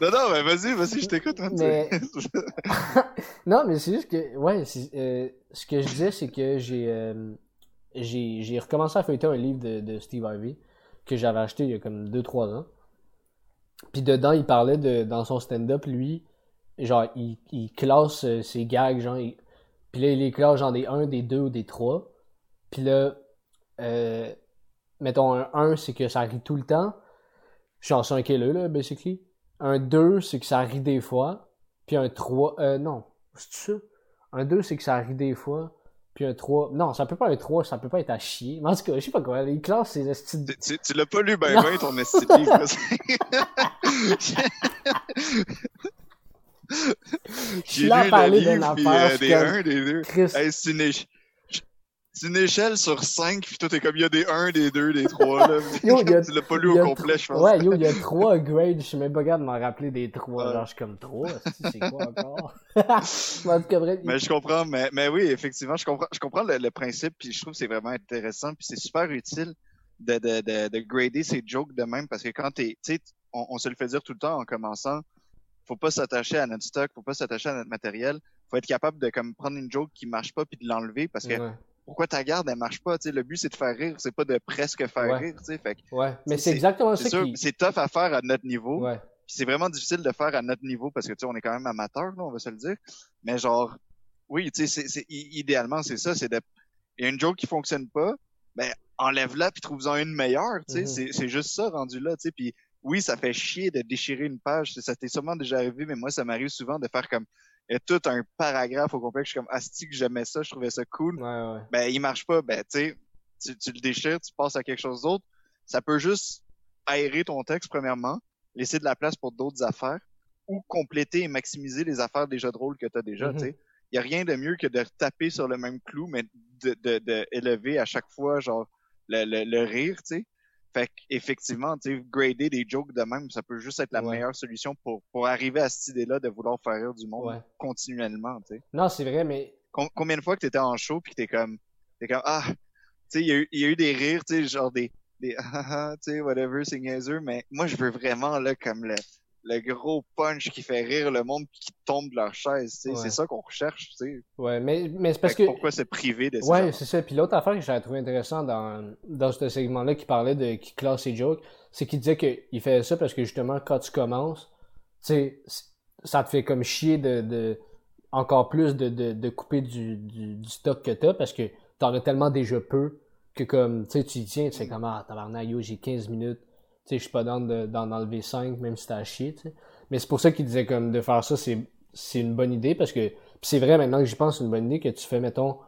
Non, non, mais vas-y, vas-y, je t'écoute. hein, Mais- non, mais c'est juste que, ouais, euh, ce que je disais, c'est que j'ai, euh, j'ai, j'ai recommencé à feuilleter un livre de, de Steve Harvey que j'avais acheté il y a comme 2-3 ans. Puis dedans, il parlait de, dans son stand-up, lui, genre, il, il classe euh, ses gags, genre, il- puis là, il les classe genre des 1, des 2 ou des 3. Puis là, euh, mettons, un 1, c'est que ça rit tout le temps. Genre, c'est un killer, là, basically. Un 2, c'est que ça rit des fois. Puis un 3, euh, non, c'est ça? Un 2, c'est que ça rit des fois. Puis un 3, non, ça peut pas être 3, ça peut pas être à chier. Mais en tout cas, je sais pas quoi, il classe ses estimes. Tu, tu, tu l'as pas lu ben Non. ben ton esti livre. là, c'est- Je suis J'ai lu le livre, puis, affaire, euh, des comme, 1, des 2. Chris, Hey, c'est une, c'est une échelle sur 5, puis toi, t'es comme, il y a des 1, des 2, des 3, là. Yo, il y a- tu l'as pas lu au complet, je pense. Ouais, yo, il y a trois grades, je suis même pas capable de m'en rappeler des trois. Ouais. Genre, je suis comme trois, c'est quoi encore? Mais en tout cas, bref, Mais je comprends, mais, mais oui, effectivement, je comprends, je comprends le, le principe, puis je trouve que c'est vraiment intéressant, puis c'est super utile de, de, de, de grader ces jokes de même, parce que quand t'es, tu sais, on, on se le fait dire tout le temps en commençant, faut pas s'attacher à notre stock, faut pas s'attacher à notre matériel, faut être capable de comme prendre une joke qui marche pas puis de l'enlever, parce que ouais, pourquoi ta garde elle marche pas, tu sais, le but c'est de faire rire, c'est pas de presque faire Ouais. rire, tu sais, fait que ouais. Mais C'est- exactement ça sûr, qui. c'est tough à faire à notre niveau, Ouais, c'est vraiment difficile de faire à notre niveau parce que tu on est quand même amateur, là, on va se le dire. Mais genre, oui, tu sais, c'est, idéalement, c'est ça, c'est de, il y a une joke qui fonctionne pas, ben, enlève-la puis trouve-en une meilleure, tu sais, Mhm. c'est, c'est juste ça rendu là, tu sais, puis oui, ça fait chier de déchirer une page, ça t'est sûrement déjà arrivé, mais moi, ça m'arrive souvent de faire comme, il y a tout un paragraphe au complet que je suis comme, asti que j'aimais ça, je trouvais ça cool, ouais, ouais. ben, il marche pas, ben, tu sais, tu, tu le déchires, tu passes à quelque chose d'autre. Ça peut juste aérer ton texte, premièrement, laisser de la place pour d'autres affaires, ou compléter et maximiser les affaires déjà drôles que tu as déjà, Mhm. tu sais. Il y a rien de mieux que de taper sur le même clou, mais de, de, de élever à chaque fois, genre, le, le, le rire, tu sais. Fait qu'effectivement, tu sais, grader des jokes de même, ça peut juste être la Ouais. meilleure solution pour, pour arriver à cette idée-là de vouloir faire rire du monde Ouais. continuellement, tu sais. Non, c'est vrai, mais. Com- combien de fois que t'étais en show puis que t'es comme t'es comme ah tu sais il y, a eu- il y a eu des rires tu sais genre des des ah ah tu sais whatever c'est niaiseux mais moi je veux vraiment là comme le le gros punch qui fait rire le monde qui tombe de leur chaise Ouais. c'est ça qu'on recherche Ouais, mais, mais c'est parce que. pourquoi se priver de ça Ouais, c'est ça. Puis l'autre affaire que j'avais trouvé intéressant dans, dans ce segment-là qui parlait de qui classe ses jokes, c'est qu'il disait qu'il fait ça parce que justement, quand tu commences, tu ça te fait comme chier de, de encore plus de, de, de couper du, du, du stock que t'as parce que t'en as tellement déjà peu que comme, tu sais, tu y tiens, tu sais comme, ah, tabarnak, yo, j'ai 15 minutes, sais, je suis pas dans de- d'en enlever 5, même si t'as à chier. Mais c'est pour ça qu'il disait comme de faire ça, c'est, une bonne idée parce que, puis c'est vrai maintenant que j'y pense, c'est une bonne idée que tu fais, mettons,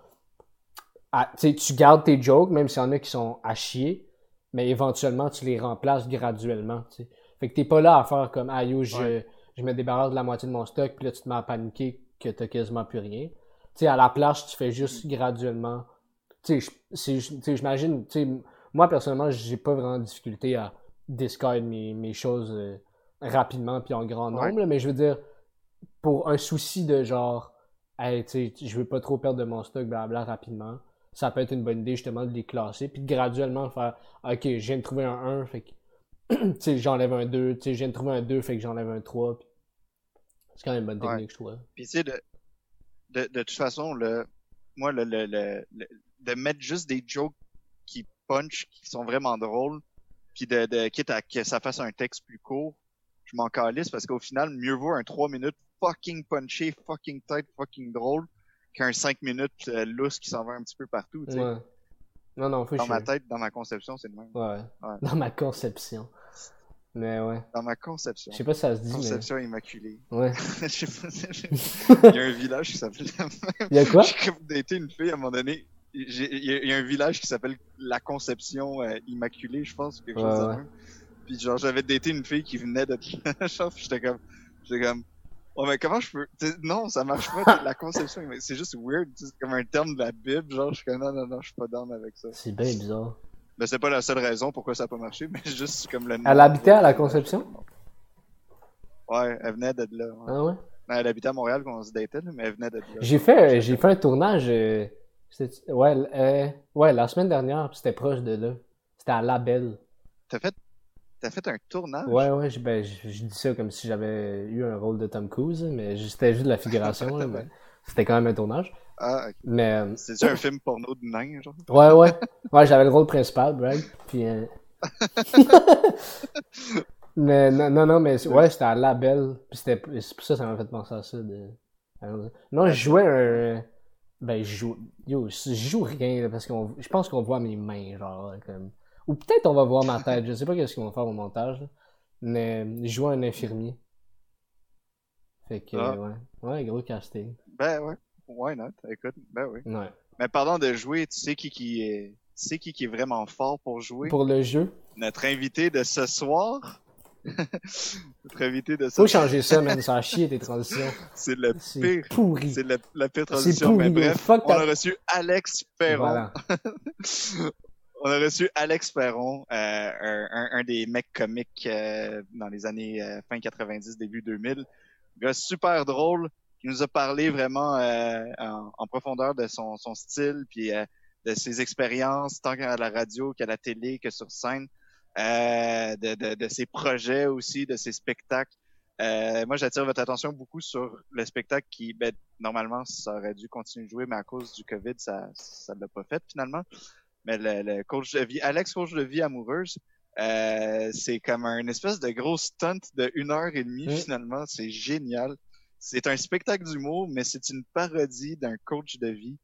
à- tu gardes tes jokes, même s'il y en a qui sont à chier, mais éventuellement, tu les remplaces graduellement. Fait que t'es pas là à faire comme, ah yo, je, Ouais. je me débarrasse de la moitié de mon stock, puis là, tu te mets à paniquer que t'as quasiment plus rien. À la place, tu fais juste graduellement. J'imagine, moi, personnellement, j'ai pas vraiment de difficulté à discard mes, mes choses euh, rapidement puis en grand nombre, Ouais. là, mais je veux dire, pour un souci de genre, hey, tu sais, je veux pas trop perdre de mon stock, blabla, rapidement, ça peut être une bonne idée, justement, de les classer, puis de graduellement faire, ok, je viens de trouver un 1, fait que, tu sais, j'enlève un 2, tu sais, je viens de trouver un 2, fait que j'enlève un 3, puis c'est quand même une bonne Ouais. technique, je trouve. puis tu sais de, de de toute façon le moi le, le, le- de mettre juste des jokes qui punch qui sont vraiment drôles puis de, de quitte à que ça fasse un texte plus court je m'en calisse parce qu'au final mieux vaut un 3 minutes fucking punché fucking tight fucking drôle qu'un 5 minutes euh, lousse qui s'en va un petit peu partout. Ouais. Non, non, faut dans ma tête dans ma conception c'est le même Ouais. Ouais. Dans ma conception. Mais ouais. dans ma conception Je sais pas si ça se dit, conception immaculée. Ouais. Je sais pas, il y a un village qui s'appelle Il y a quoi? J'ai comme daté une fille à un moment donné. Il y, a- il y a un village qui s'appelle la Conception euh, Immaculée, je pense, ou quelque Ouais, chose de ouais. même. Puis genre, j'avais daté une fille qui venait de genre, j'étais comme, j'étais comme, oh mais comment je peux, t'sais, non, ça marche pas, la Conception, Immaculée. c'est juste weird, c'est comme un terme de la Bible, genre, je suis comme, non, non, non, je suis pas down avec ça. C'est bien bizarre. Mais c'est pas la seule raison pourquoi ça a pas marché, mais juste comme le nom. Elle habitait à la Conception? Ouais, elle venait de là. ouais. Ah ouais? Ben, Elle habitait à Montréal quand on se datait, mais elle venait de là. J'ai fait, j'ai fait un tournage, euh, ouais, euh, ouais, la semaine dernière, c'était proche de là. C'était à La Belle. T'as fait, T'as fait un tournage? Ouais, ouais, je, ben, je, je dis ça comme si j'avais eu un rôle de Tom Cruise, mais c'était juste de la figuration, là, mais c'était quand même un tournage. Ah, ok. Mais, euh, C'est-tu un film porno de nain, genre? ouais, ouais. Ouais, j'avais le rôle principal, Bragg. Puis, euh, mais non, non, non, mais ouais, c'était à Label. Puis c'était, c'est pour ça que ça m'a fait penser à ça. De... Non, je jouais un. Ben, je joue. Yo, je joue rien, là, parce que je pense qu'on voit mes mains, genre, là, comme. Ou peut-être on va voir ma tête, je sais pas qu'est-ce qu'ils vont faire au montage, là. Mais je jouais un infirmier. Fait que, Ah. ouais. Ouais, gros casting. Ben ouais. Why not? Écoute, ben oui. Ouais. Mais parlant de jouer, tu sais qui qui est, tu sais qui qui est vraiment fort pour jouer? Pour le jeu, Notre invité de ce soir. De faut changer ça, man. Ça a chier tes transitions. C'est le pire. pourri. C'est la, la pire transition. pourri. Mais bref, Fuck on a reçu Alex Perron. Voilà. On a reçu Alex Perron, euh, un, des mecs comiques euh, dans les années euh, fin 90, début 2000. Un gars super drôle, qui nous a parlé vraiment euh, en, en profondeur de son, son style, puis euh, de ses expériences, tant à la radio qu'à la télé, que sur scène, euh, de, de, de ses projets aussi, de ses spectacles. Euh, moi, j'attire votre attention beaucoup sur le spectacle qui, ben, normalement, ça aurait dû continuer de jouer, mais à cause du COVID, ça ça l'a pas fait finalement. Mais le, le coach de vie, Alex, coach de vie amoureuse, euh, c'est comme un espèce de gros stunt de une heure et demie finalement. C'est génial. C'est un spectacle d'humour, mais c'est une parodie d'un coach de vie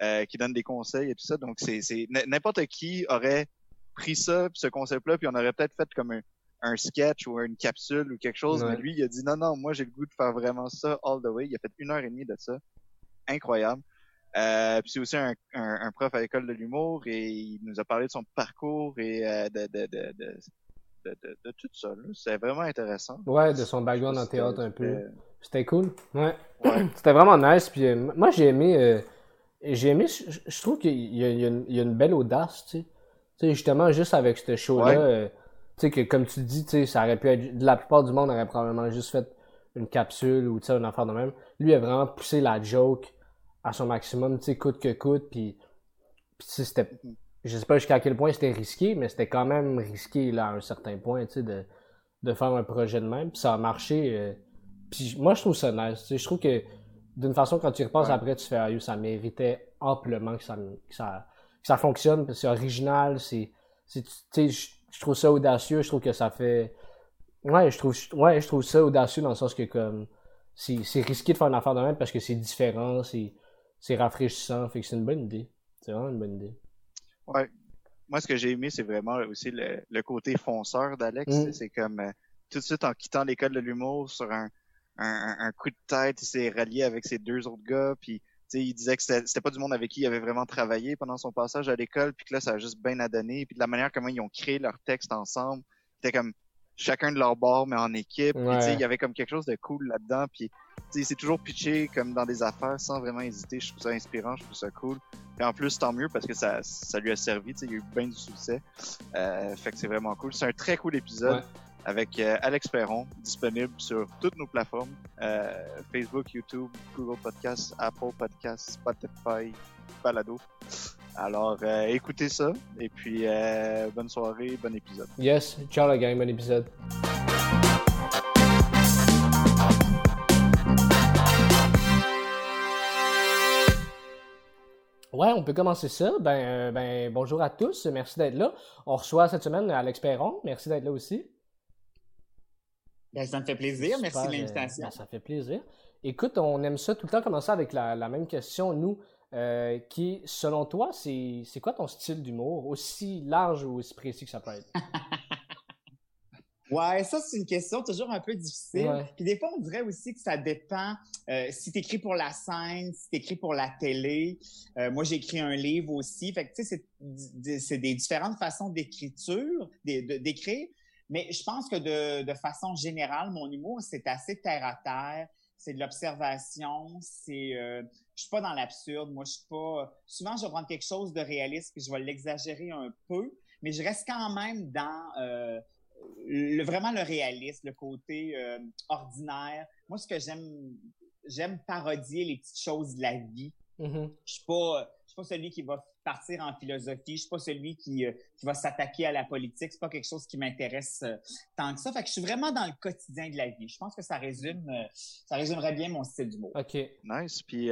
euh, qui donne des conseils et tout ça. Donc, c'est n'importe qui aurait pris ça, puis ce concept-là, puis on aurait peut-être fait comme un, un sketch ou une capsule ou quelque chose. Ouais. Mais lui, il a dit non, non, moi j'ai le goût de faire vraiment ça all the way. Il a fait une heure et demie de ça. Incroyable. Euh, puis c'est aussi un, un, un prof à l'école de l'humour et il nous a parlé de son parcours et euh, de, de, de, de, de, de, de tout ça. C'est vraiment intéressant. Ouais, de son background en C'était- théâtre un peu. c'était- C'était cool. Ouais. Ouais. C'était vraiment nice. Puis euh, moi, j'ai aimé. euh, j'ai aimé. Je, trouve qu'il y y a une belle audace, tu sais. Tu sais, justement, juste avec ce show-là, Ouais. euh, tu sais, que comme tu dis, tu sais, ça aurait pu être. La plupart du monde aurait probablement juste fait une capsule ou, tu sais, une affaire de même. Lui, a vraiment poussé la joke à son maximum, tu sais, coûte que coûte. Puis, puis c'était. Je sais pas jusqu'à quel point c'était risqué, mais c'était quand même risqué, là, à un certain point, tu sais, de, de faire un projet de même. Puis ça a marché. euh, puis moi, je trouve ça nice. tu sais. Je trouve que d'une façon, quand tu y repenses Ouais. après, tu fais ah, ça méritait amplement que ça, que ça, ça fonctionne. C'est original. C'est, c'est, tu sais, je, trouve ça audacieux. Je trouve que ça fait. Ouais, je trouve, ouais, je trouve ça audacieux dans le sens que comme c'est, c'est risqué de faire une affaire de même parce que c'est différent, c'est, c'est rafraîchissant. Fait que c'est une bonne idée. C'est vraiment une bonne idée. Ouais. Moi, ce que j'ai aimé, c'est vraiment aussi le, le côté fonceur d'Alex. Mm. C'est comme euh, tout de suite en quittant l'école de l'humour sur un, un, un- coup de tête, il s'est rallié avec ses deux autres gars. Puis, il disait que c'était pas du monde avec qui il avait vraiment travaillé pendant son passage à l'école. Puis que là, ça a juste bien à donner. Puis de la manière comment ils ont créé leur texte ensemble, c'était comme chacun de leur bord, mais en équipe. Puis, Ouais. il y avait comme quelque chose de cool là-dedans. Puis, sais, c'est toujours pitché comme dans des affaires sans vraiment hésiter. Je trouve ça inspirant, je trouve ça cool. Et en plus, tant mieux parce que ça, ça lui a servi. Il y a eu bien du succès. Euh, fait que c'est vraiment cool. C'est un très cool épisode Ouais. Avec euh, Alex Perron, disponible sur toutes nos plateformes euh, Facebook, YouTube, Google Podcasts, Apple Podcasts, Spotify, Balado. Alors, euh, écoutez ça. Et puis, bonne soirée, bon épisode. Yes, ciao la gang, bon épisode. Ouais, on peut commencer ça. Ben, ben, bonjour à tous, merci d'être là. On reçoit cette semaine Alex Perron, merci d'être là aussi. Ben, ça me fait plaisir. Merci de euh, l'invitation. ben, ça fait plaisir. Écoute, on aime ça tout le temps commencer avec la, la même question, nous, euh, qui, selon toi, c'est c'est quoi ton style d'humour, aussi large ou aussi précis que ça peut être? Ouais, ça, c'est une question toujours un peu difficile. Ouais. Puis des fois, on dirait aussi que ça dépend euh, si tu écris pour la scène, si tu écris pour la télé. Euh, moi, j'ai écrit un livre aussi. Fait que, tu sais, c'est c'est des différentes façons d'écriture, d'écrire. Mais je pense que de, de façon générale, mon humour, c'est assez terre à terre. C'est de l'observation. C'est, euh, je suis pas dans l'absurde. Moi, je suis pas. Souvent, je vais prendre quelque chose de réaliste puis je vais l'exagérer un peu, mais je reste quand même dans euh, le, vraiment le réalisme, le côté euh, ordinaire. Moi, ce que j'aime, j'aime parodier les petites choses de la vie. Mhm. Je suis pas, je suis pas celui qui va partir en philosophie. Je suis pas celui qui, euh, qui va s'attaquer à la politique. C'est pas quelque chose qui m'intéresse euh, tant que ça. Fait que je suis vraiment dans le quotidien de la vie. Je pense que ça résume, euh, ça résumerait bien mon style d'humour. OK. Nice. Puis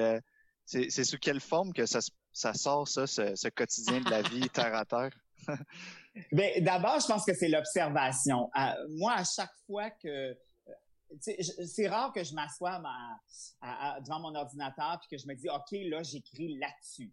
c'est sous quelle forme que ça, ça sort, ça, ce, ce quotidien de la vie terre à terre? Ben, d'abord, je pense que c'est l'observation. moi, à chaque fois que c'est rare que je m'assoie devant mon ordinateur puis que je me dis ok là j'écris là-dessus.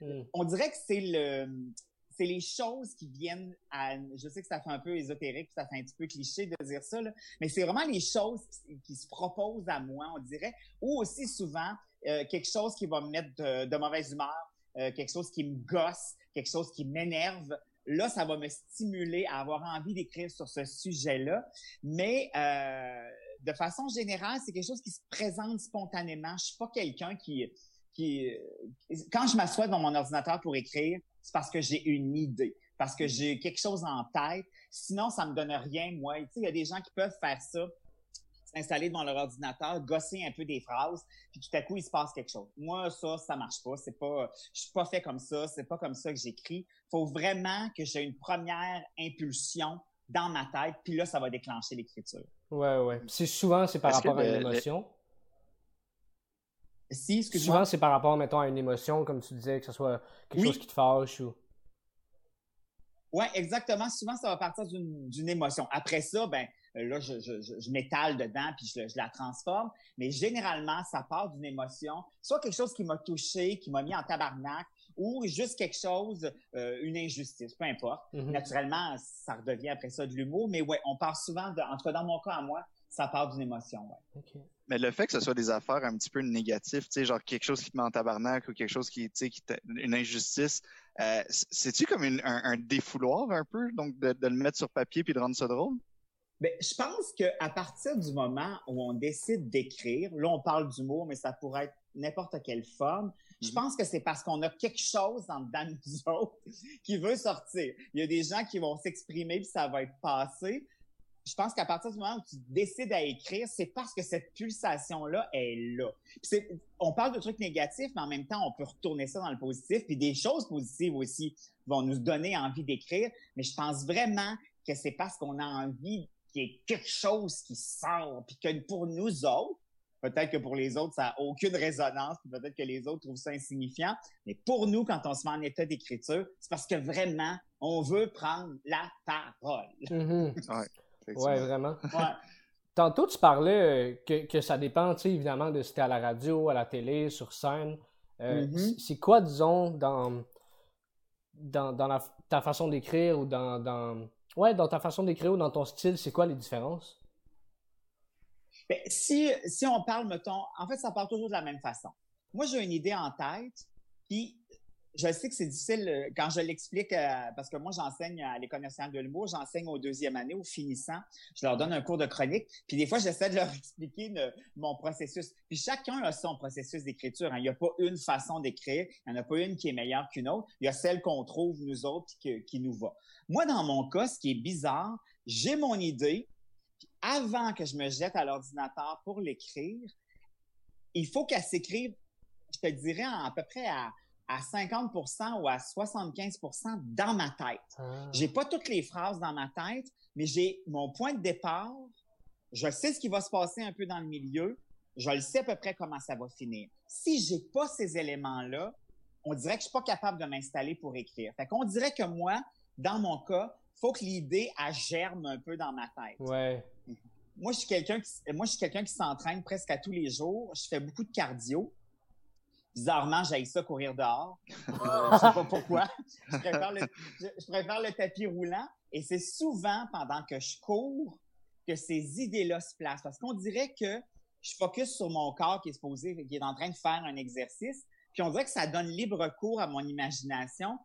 Hmm. On dirait que c'est le c'est les choses qui viennent à je sais que ça fait un peu ésotérique, ça fait un petit peu cliché de dire ça mais c'est vraiment les choses qui, se proposent à moi, on dirait, ou aussi souvent euh, quelque chose qui va me mettre de, mauvaise humeur, euh, quelque chose qui me gosse, quelque chose qui m'énerve là, ça va me stimuler à avoir envie d'écrire sur ce sujet-là. Mais euh, de façon générale, c'est quelque chose qui se présente spontanément. Je suis pas quelqu'un qui, quand je m'assois devant mon ordinateur pour écrire, c'est parce que j'ai une idée, parce que j'ai quelque chose en tête. Sinon, ça me donne rien, moi. Tu sais, il y a des gens qui peuvent faire ça, s'installer devant leur ordinateur, gosser un peu des phrases, puis tout à coup, il se passe quelque chose. Moi, ça, ça marche pas. C'est pas, je suis pas fait comme ça. C'est pas comme ça que j'écris. Faut vraiment que j'ai une première impulsion dans ma tête, puis là, ça va déclencher l'écriture. Ouais, ouais. C'est souvent, c'est par rapport à une émotion. Si, Souvent, c'est par rapport, mettons, à une émotion, comme tu disais, que ce soit quelque chose qui te fâche ou. Ouais, exactement. Souvent, ça va partir d'une émotion. Après ça, ben, là, je, je, je, m'étale dedans puis je, je, la transforme. Mais généralement, ça part d'une émotion, soit quelque chose qui m'a touché, qui m'a mis en tabarnak, ou juste quelque chose, euh, une injustice, peu importe. Mm-hmm. Naturellement, ça redevient après ça de l'humour, mais ouais, on part souvent, de, en tout cas dans mon cas à moi, ça part d'une émotion, ouais. Mais le fait que ce soit des affaires un petit peu négatives, tu sais, genre quelque chose qui te met en tabarnak ou quelque chose qui, tu sais, qui une injustice, euh, c'est-tu comme un, un, défouloir un peu, donc de, de, le mettre sur papier puis de rendre ça drôle? Ben, je pense que à partir du moment où on décide d'écrire, là on parle d'humour, mais ça pourrait être n'importe quelle forme. Je mhm. pense que c'est parce qu'on a quelque chose de nous autres qui veut sortir. Il y a des gens qui vont s'exprimer puis ça va être passé. Je pense qu'à partir du moment où tu décides à écrire, c'est parce que cette pulsation-là est là. on parle de trucs négatifs, mais en même temps, on peut retourner ça dans le positif. Puis des choses positives aussi vont nous donner envie d'écrire. Mais je pense vraiment que c'est parce qu'on a envie qu'il y ait quelque chose qui sort, puis que pour nous autres, Peut-être que pour les autres, ça n'a aucune résonance, peut-être que les autres trouvent ça insignifiant. Mais pour nous, quand on se met en état d'écriture, c'est parce que vraiment, on veut prendre la parole. Ouais, vraiment. Tantôt, tu parlais euh, que, que ça dépend, tu sais, évidemment, de si tu à la radio, à la télé, sur scène. Euh, mm-hmm. C'est quoi, disons, dans, dans, dans ta façon d'écrire ou dans, dans, Ouais, dans ta façon d'écrire ou dans ton style, c'est quoi les différences? Ben, si, on parle, mettons, en fait, ça part toujours de la même façon. Moi, j'ai une idée en tête, puis je sais que c'est difficile euh, quand je l'explique, euh, parce que moi, j'enseigne à l'École nationale de l'humour, j'enseigne aux deuxième année, aux finissants. Je leur donne un cours de chronique, puis des fois, j'essaie de leur expliquer mon processus. Puis chacun a son processus d'écriture. Hein. Il n'y a pas une façon d'écrire, il n'y en a pas une qui est meilleure qu'une autre. Il y a celle qu'on trouve, nous autres, qui, qui nous va. Moi, dans mon cas, ce qui est bizarre, j'ai mon idée, avant que je me jette à l'ordinateur pour l'écrire, il faut qu'elle s'écrive, je te dirais, à, peu près à, 50% ou à 75% dans ma tête. Ah. J'ai pas toutes les phrases dans ma tête, mais j'ai mon point de départ. Je sais ce qui va se passer un peu dans le milieu. Je le sais à peu près comment ça va finir. Si j'ai pas ces éléments-là, on dirait que je suis pas capable de m'installer pour écrire. Fait qu'on dirait que moi, dans mon cas, faut que l'idée germe un peu dans ma tête. Ouais moi, je suis quelqu'un qui, moi, je suis quelqu'un qui s'entraîne presque à tous les jours. Je fais beaucoup de cardio. Bizarrement, j'aille ça courir dehors. Je euh, je sais pas pourquoi. Je préfère, le, je, préfère le tapis roulant. Et c'est souvent pendant que je cours que ces idées-là se placent. Parce qu'on dirait que je focus sur mon corps qui est supposé, qui est en train de faire un exercice. Puis on dirait que ça donne libre cours à mon imagination.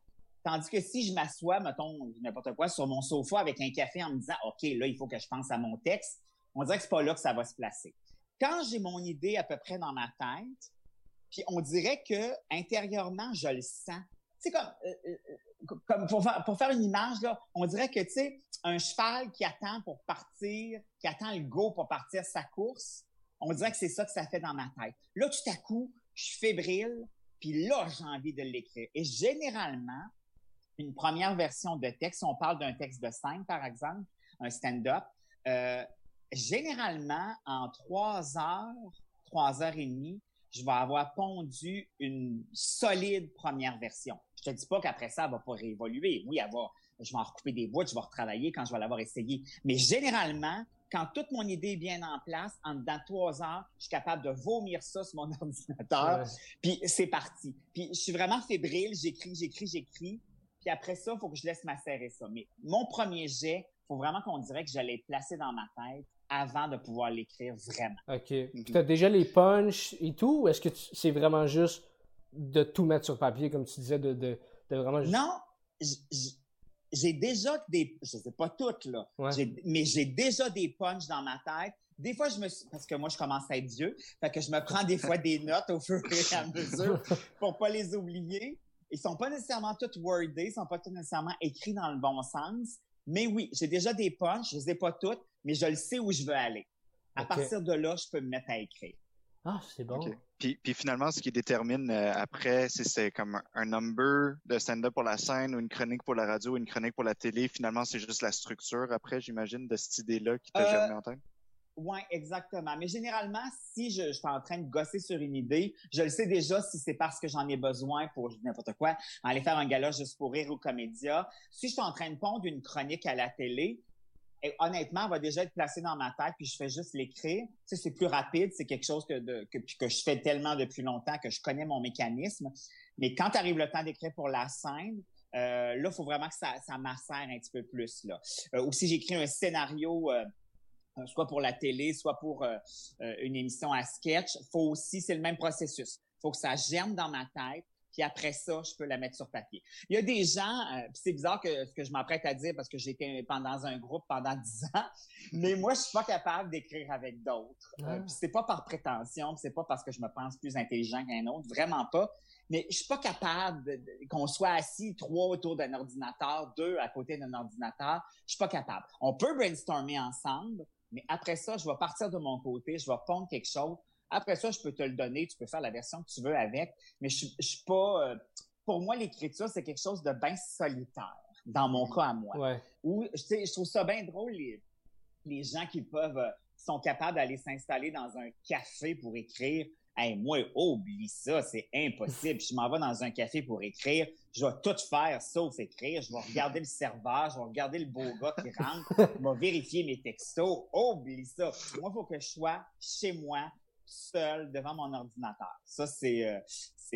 Tandis que si je m'assois, mettons, n'importe quoi, sur mon sofa avec un café en me disant, OK, là, il faut que je pense à mon texte, on dirait que c'est pas là que ça va se placer. Quand j'ai mon idée à peu près dans ma tête, puis on dirait que intérieurement, je le sens. C'est comme, euh, euh, comme pour faire, une image, là, on dirait que, tu sais, un cheval qui attend pour partir, qui attend le go pour partir sa course, on dirait que c'est ça que ça fait dans ma tête. Là, tout à coup, je suis fébrile, puis là, j'ai envie de l'écrire. Et généralement, une première version de texte, on parle d'un texte de scène, par exemple, un stand-up, euh, généralement, en trois heures, trois heures et demie, je vais avoir pondu une solide première version. Je te dis pas qu'après ça, elle va pas réévoluer. Oui, elle va, je vais en recouper des bouts, je vais retravailler quand je vais l'avoir essayé. Mais généralement, quand toute mon idée est bien en place, en dans trois heures, je suis capable de vomir ça sur mon ordinateur. Puis c'est parti. Puis je suis vraiment fébrile, j'écris, j'écris, j'écris. Puis après ça, il faut que je laisse macérer ça. Mais mon premier jet, faut vraiment qu'on dirait que j'allais placer dans ma tête avant de pouvoir l'écrire vraiment. OK. Puis t'as déjà les punchs et tout, ou est-ce que c'est vraiment juste de tout mettre sur papier, comme tu disais, de, de, de vraiment juste... Non, j'ai déjà des, je sais pas toutes, là, mais j'ai déjà des punchs dans ma tête. Des fois, je me suis, parce que moi, je commence à être vieux, fait que je me prends des fois des notes au fur et à mesure pour pas les oublier. Ils sont pas nécessairement toutes wordés, ils sont pas tous nécessairement écrits dans le bon sens. Mais oui, j'ai déjà des punchs, je les ai pas toutes, mais je le sais où je veux aller. À partir de là, je peux me mettre à écrire. Ah, c'est bon. Puis, puis, finalement, ce qui détermine euh, après, si c'est comme un, number de stand-up pour la scène ou une chronique pour la radio ou une chronique pour la télé, finalement, c'est juste la structure après, j'imagine, de cette idée-là qui t'a jamais en tête? Oui, exactement. Mais généralement, si je, suis en train de gosser sur une idée, je le sais déjà si c'est parce que j'en ai besoin pour n'importe quoi, aller faire un gala juste pour rire ou comédia. Si je suis en train de pondre une chronique à la télé, et honnêtement, va déjà être placée dans ma tête, puis je fais juste l'écrire. Tu sais, c'est plus rapide, c'est quelque chose que, de, que, je fais tellement depuis longtemps que je connais mon mécanisme. Mais quand arrive le temps d'écrire pour la scène, euh, là, il faut vraiment que ça, ça macère un petit peu plus. Là. Euh, aussi, j'écris un scénario, euh, soit pour la télé, soit pour euh, euh, une émission à sketch. faut aussi, c'est le même processus. faut que ça germe dans ma tête puis après ça, je peux la mettre sur papier. Il y a des gens, euh, c'est bizarre que ce que je m'apprête à dire parce que été pendant un groupe pendant dix ans, mais moi, je suis pas capable d'écrire avec d'autres. Euh, puis c'est pas par prétention, c'est pas parce que je me pense plus intelligent qu'un autre, vraiment pas. Mais je suis pas capable qu'on soit assis trois autour d'un ordinateur, deux à côté d'un ordinateur. Je suis pas capable. On peut brainstormer ensemble, mais après ça, je vais partir de mon côté, je vais pondre quelque chose après ça, je peux te le donner, tu peux faire la version que tu veux avec, mais je, je suis pas. Euh, pour moi, l'écriture, c'est quelque chose de bien solitaire, dans mon cas à moi. Ouais. Où, je trouve ça bien drôle, les, les gens qui peuvent, euh, sont capables d'aller s'installer dans un café pour écrire. Hey, moi, oublie ça, c'est impossible. Je m'en vais dans un café pour écrire. Je vais tout faire sauf écrire. Je vais regarder le serveur, je vais regarder le beau gars qui rentre, je vais vérifier mes textos. Oublie ça. Moi, il faut que je sois chez moi, seul devant mon ordinateur. Ça, c'est euh,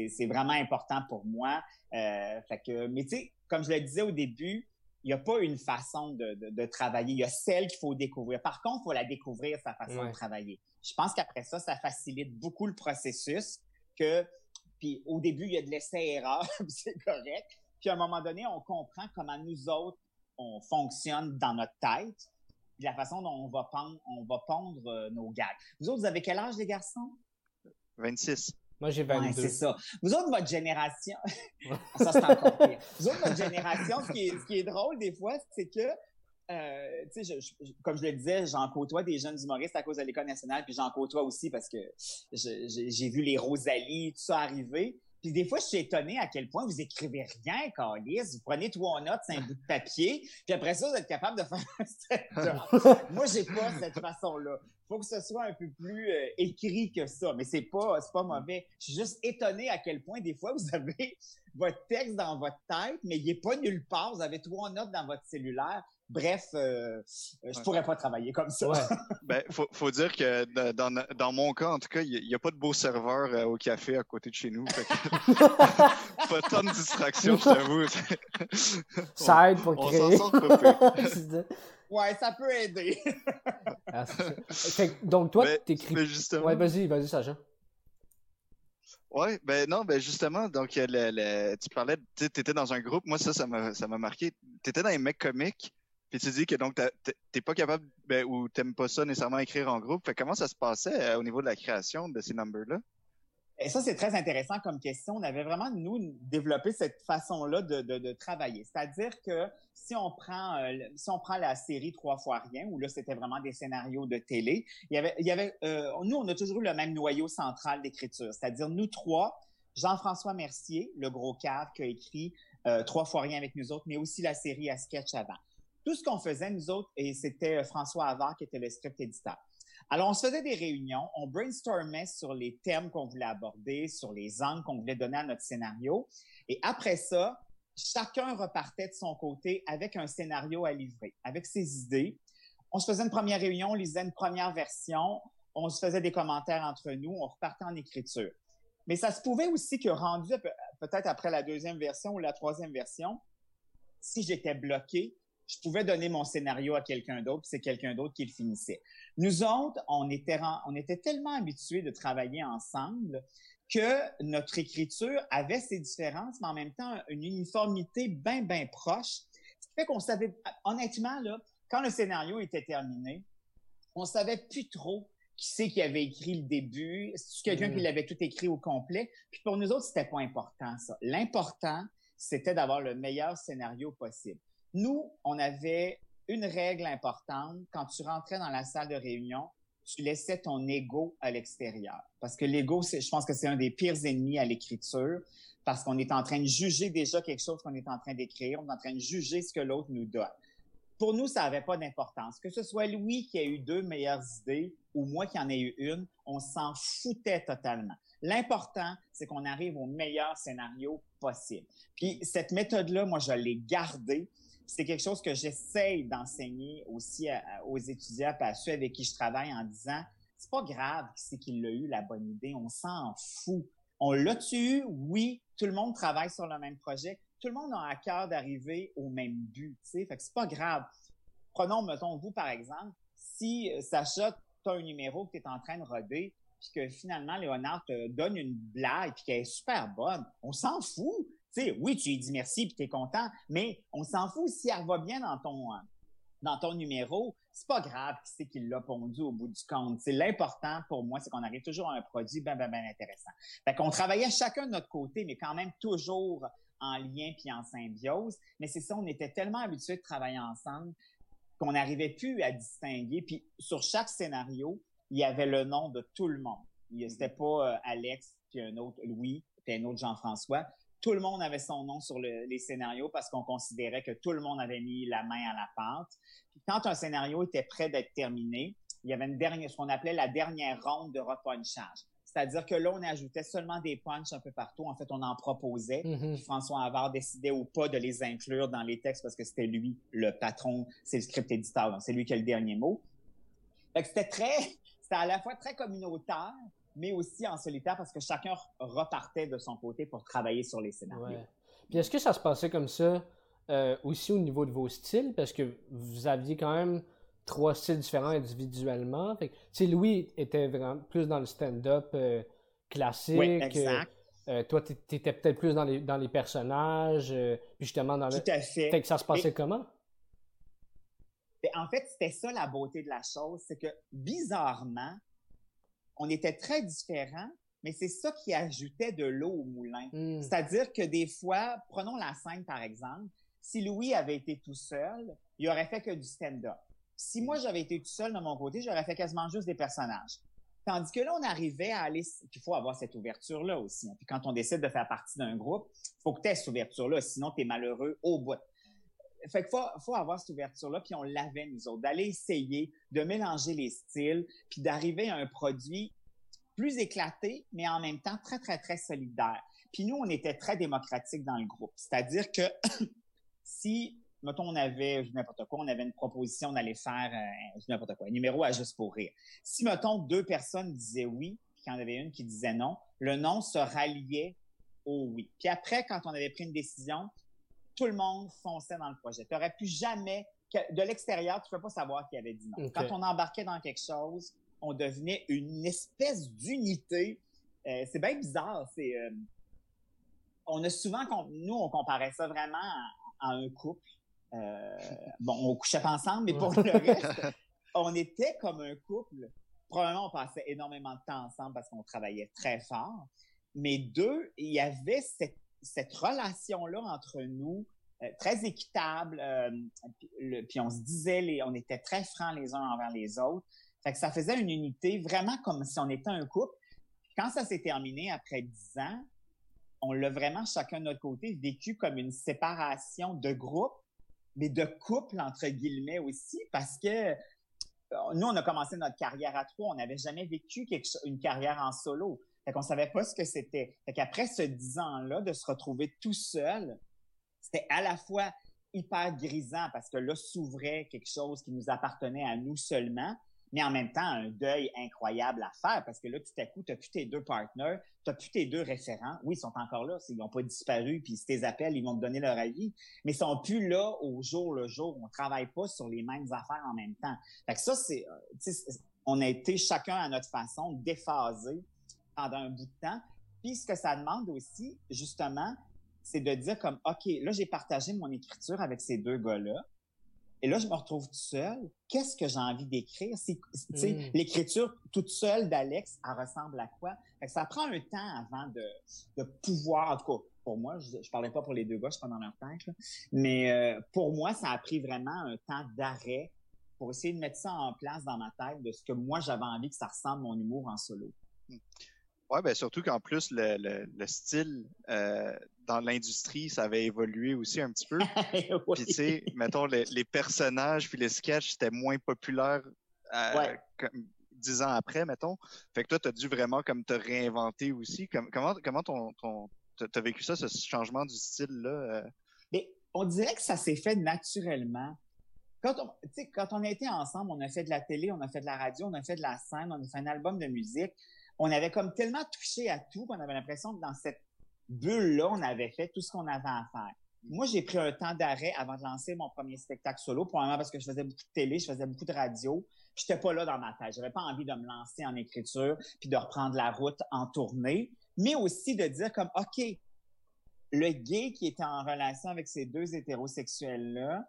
c'est vraiment important pour moi. Euh, fait que, mais tu sais, comme je le disais au début, il n'y a pas une façon de, de, travailler. Il y a celle qu'il faut découvrir. Par contre, il faut la découvrir, sa façon de travailler. Je pense qu'après ça, ça facilite beaucoup le processus. Que, puis au début, il y a de l'essai-erreur, c'est correct. Puis à un moment donné, on comprend comment nous autres, on fonctionne dans notre tête la façon dont on va pondre, on va pondre euh, nos gags. Vous autres, vous avez quel âge, les garçons? 26. Moi, j'ai 22. Ouais, c'est ça. Vous autres, votre génération, ça, c'est encore pire. Vous autres, votre génération, ce qui est, ce qui est drôle des fois, c'est que, euh, tu sais, comme je le disais, j'en côtoie des jeunes humoristes à cause de l'École nationale, puis j'en côtoie aussi parce que j'ai vu les Rosalie, tout ça arriver. Puis des fois, je suis étonné à quel point vous écrivez rien, Carlis. Vous prenez trois notes, c'est un bout de papier, puis après ça, vous êtes capable de faire un stand Moi, j'ai pas cette façon-là. Faut que ce soit un peu plus euh, écrit que ça, mais c'est pas, c'est pas mauvais. Je suis juste étonné à quel point des fois vous avez votre texte dans votre tête, mais il est pas nulle part. Vous avez trois notes dans votre cellulaire. Bref, euh, je pourrais pas travailler comme ça. Ouais. ben, faut, faut dire que dans, dans mon cas, en tout cas, il n'y a, pas de beau serveur euh, au café à côté de chez nous. pas tant de distractions, je t'avoue. ça aide pour créer. On s'en sort Ouais, ça peut aider. Ah, donc, toi, t'écris. Ouais, vas-y, vas-y, Sacha. Ouais, ben non, ben justement, donc tu parlais, tu étais dans un groupe, moi ça, ça m'a, ça m'a marqué. Tu étais dans les mecs comiques, puis tu dis que donc t'es pas capable, ben, ou t'aimes pas ça nécessairement écrire en groupe. Comment ça se passait euh, au niveau de la création de ces numbers-là? Et ça, c'est très intéressant comme question. On avait vraiment, nous, développé cette façon-là de, travailler. C'est-à-dire que si on prend euh, si on prend la série Trois fois rien, où là, c'était vraiment des scénarios de télé, il y avait, euh, nous, on a toujours eu le même noyau central d'écriture. C'est-à-dire, nous trois, Jean-François Mercier, le gros cave qui a écrit Trois fois rien avec nous autres, mais aussi la série à sketch avant. Tout ce qu'on faisait, nous autres, et c'était euh, François Havard qui était le script éditeur. Alors, on se faisait des réunions, on brainstormait sur les thèmes qu'on voulait aborder, sur les angles qu'on voulait donner à notre scénario. Et après ça, chacun repartait de son côté avec un scénario à livrer, avec ses idées. On se faisait une première réunion, on lisait une première version, on se faisait des commentaires entre nous, on repartait en écriture. Mais ça se pouvait aussi que rendu peut-être après la deuxième version ou la troisième version, si j'étais bloqué, je pouvais donner mon scénario à quelqu'un d'autre, c'est quelqu'un d'autre qui le finissait. Nous autres, on était, on était tellement habitués de travailler ensemble que notre écriture avait ses différences, mais en même temps une uniformité bien, bien proche. Ce qui fait qu'on savait, honnêtement, là, quand le scénario était terminé, on savait plus trop qui c'est qui avait écrit le début, c'est quelqu'un qui mm. l'avait tout écrit au complet? Puis pour nous autres, c'était pas important ça. L'important, c'était d'avoir le meilleur scénario possible. Nous, on avait une règle importante quand tu rentrais dans la salle de réunion, tu laissais ton ego à l'extérieur. Parce que l'ego, je pense que c'est un des pires ennemis à l'écriture, parce qu'on est en train de juger déjà quelque chose qu'on est en train d'écrire, on est en train de juger ce que l'autre nous donne pour nous, ça n'avait pas d'importance. Que ce soit Louis qui a eu deux meilleures idées ou moi qui en ai eu une, on s'en foutait totalement. L'important, c'est qu'on arrive au meilleur scénario possible. Puis cette méthode-là, moi, je l'ai gardée. C'est quelque chose que j'essaye d'enseigner aussi aux étudiants à ceux avec qui je travaille en disant, c'est pas grave c'est qu'il a eu la bonne idée, on s'en fout. On l'a tu Oui, tout le monde travaille sur le même projet, tout le monde a à cœur d'arriver au même but, tu sais. Fait que c'est pas grave. Prenons, mettons, vous, par exemple, si euh, Sacha, tu as un numéro que tu es en train de roder, puis que finalement, Léonard te donne une blague, puis qu'elle est super bonne, on s'en fout. Oui, tu lui dis merci, puis tu es content, mais on s'en fout si elle va bien dans ton, euh, dans ton numéro, c'est pas grave qui c'est qui l'a pondu au bout du compte. L'important pour moi, c'est qu'on arrive toujours à un produit bien, bien intéressant. Fait qu'on travaillait chacun de notre côté, mais quand même toujours en lien puis en symbiose. Mais c'est ça, on était tellement habitués de travailler ensemble qu'on n'arrivait plus à distinguer. Puis sur chaque scénario, il y avait le nom de tout le monde. C'était pas euh, Alex, puis un autre Louis, puis un autre Jean-François. Tout le monde avait son nom sur les scénarios parce qu'on considérait que tout le monde avait mis la main à la pâte. Puis quand un scénario était prêt d'être terminé, il y avait une dernière, ce qu'on appelait la dernière ronde de repunchage. C'est-à-dire que là, on ajoutait seulement des punchs un peu partout. En fait, on en proposait. Mm-hmm. François Havard décidait ou pas de les inclure dans les textes parce que c'était lui, le patron, c'est le script éditeur. Donc, c'est lui qui a le dernier mot. Fait que c'était très, c'était à la fois très communautaire, mais aussi en solitaire parce que chacun repartait de son côté pour travailler sur les scénarios. Puis est-ce que ça se passait comme ça euh, aussi au niveau de vos styles? Parce que vous aviez quand même trois styles différents individuellement. Fait Louis était vraiment plus dans le stand-up euh, classique. Oui, exact. Euh, toi, tu étais peut-être plus dans les, dans les personnages, puis justement dans le... Tout à fait. fait que ça se passait comment? Ben, en fait, c'était ça la beauté de la chose, c'est que bizarrement, on était très différents, mais c'est ça qui ajoutait de l'eau au moulin. Hmm. C'est-à-dire que des fois, prenons la scène par exemple, si Louis avait été tout seul, il aurait fait que du stand-up. Si moi, j'avais été tout seul de mon côté, j'aurais fait quasiment juste des personnages. Tandis que là, on arrivait à aller... Il faut avoir cette ouverture-là aussi. Hein. Puis quand on décide de faire partie d'un groupe, il faut que tu aies cette ouverture-là, sinon tu es malheureux au bout. Fait qu'il faut, avoir cette ouverture-là, puis on l'avait, nous autres, d'aller essayer de mélanger les styles, puis d'arriver à un produit plus éclaté, mais en même temps très, très, très solidaire. Puis nous, on était très démocratique dans le groupe. C'est-à-dire que si mettons, on avait, n'importe quoi, on avait une proposition d'aller faire, euh, n'importe quoi, un numéro à juste pour rire. Si, mettons, deux personnes disaient oui, puis qu'il y en avait une qui disait non, le non se ralliait au oui. Puis après, quand on avait pris une décision, tout le monde fonçait dans le projet. Tu n'aurais pu jamais, de l'extérieur, tu ne peux pas savoir qui avait dit non. Quand on embarquait dans quelque chose, on devenait une espèce d'unité. Euh, c'est bien bizarre. C'est, euh, on a souvent, nous, on comparait ça vraiment à un couple. Euh, bon, on couchait pas ensemble, mais pour le reste, on était comme un couple. Probablement, on passait énormément de temps ensemble parce qu'on travaillait très fort. Mais deux, il y avait cette, cette relation-là entre nous, euh, très équitable. Euh, puis, on se disait, on était très francs les uns envers les autres. Ça faisait une unité vraiment comme si on était un couple. quand ça s'est terminé après dix ans, on l'a vraiment chacun de notre côté vécu comme une séparation de groupe, mais de couple entre guillemets aussi, parce que euh, nous, on a commencé notre carrière à trois, on n'avait jamais vécu une carrière en solo. Fait qu'on savait pas ce que c'était. Fait qu'après ce dix ans-là, de se retrouver tout seul, c'était à la fois hyper grisant parce que là s'ouvrait quelque chose qui nous appartenait à nous seulement, mais en même temps un deuil incroyable à faire parce que là tout à coup tu n'as plus tes deux partenaires, tu plus tes deux référents. Oui, ils sont encore là, ils n'ont pas disparu puis si tes appels, ils vont te donner leur avis, mais ils sont plus là au jour le jour, on travaille pas sur les mêmes affaires en même temps. Fait que ça c'est euh, on a été chacun à notre façon déphasé pendant un bout de temps. Puis ce que ça demande aussi justement, c'est de dire comme, OK, là, j'ai partagé mon écriture avec ces deux gars-là. Et là, je me retrouve tout seul. Qu'est-ce que j'ai envie d'écrire? Mm. L'écriture toute seule d'Alex, elle ressemble à quoi? ça prend un temps avant de, de pouvoir, en tout cas, pour moi, je, je parlais pas pour les deux gars, je suis pas dans leur tête, mais euh, pour moi, ça a pris vraiment un temps d'arrêt pour essayer de mettre ça en place dans ma tête de ce que moi, j'avais envie que ça ressemble mon humour en solo. Mm. Ouais, ben surtout qu'en plus le, le, style euh, dans l'industrie, ça avait évolué aussi un petit peu. Puis tu sais, mettons les, les, personnages puis les sketchs c'était moins populaire euh, dix ans après, mettons. Fait que toi, tu as dû vraiment comme te réinventer aussi. comment comment ton ton t'as vécu ça, ce changement du style là euh? Mais on dirait que ça s'est fait naturellement. Quand on, quand on a été ensemble, on a fait de la télé, on a fait de la radio, on a fait de la scène, on a fait un album de musique on avait comme tellement touché à tout qu'on avait l'impression que dans cette bulle-là, on avait fait tout ce qu'on avait à faire. Moi, j'ai pris un temps d'arrêt avant de lancer mon premier spectacle solo, probablement parce que je faisais beaucoup de télé, je faisais beaucoup de radio. J'étais pas là dans ma tête. J'avais pas envie de me lancer en écriture puis de reprendre la route en tournée, mais aussi de dire comme, OK, le gay qui était en relation avec ces deux hétérosexuels-là,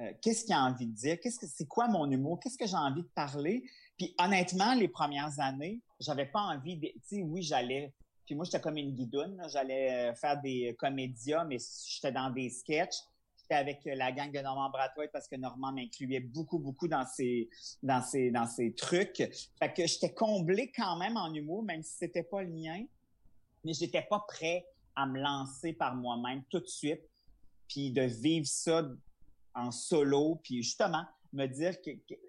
euh, qu'est-ce qu'il a envie de dire? Qu'est-ce que c'est quoi mon humour? Qu'est-ce que j'ai envie de parler? Puis honnêtement, les premières années, j'avais pas envie de, tu sais, oui, j'allais, puis moi j'étais comme une guidoune, j'allais euh, faire des comédias, mais j'étais dans des sketchs. J'étais avec euh, la gang de Normand Bratois parce que Normand m'incluait beaucoup, beaucoup dans ses, dans dans trucs. Fait que j'étais comblé quand même en humour, même si c'était pas le mien. Mais j'étais pas prêt à me lancer par moi-même tout de suite, puis de vivre ça en solo, puis justement me dire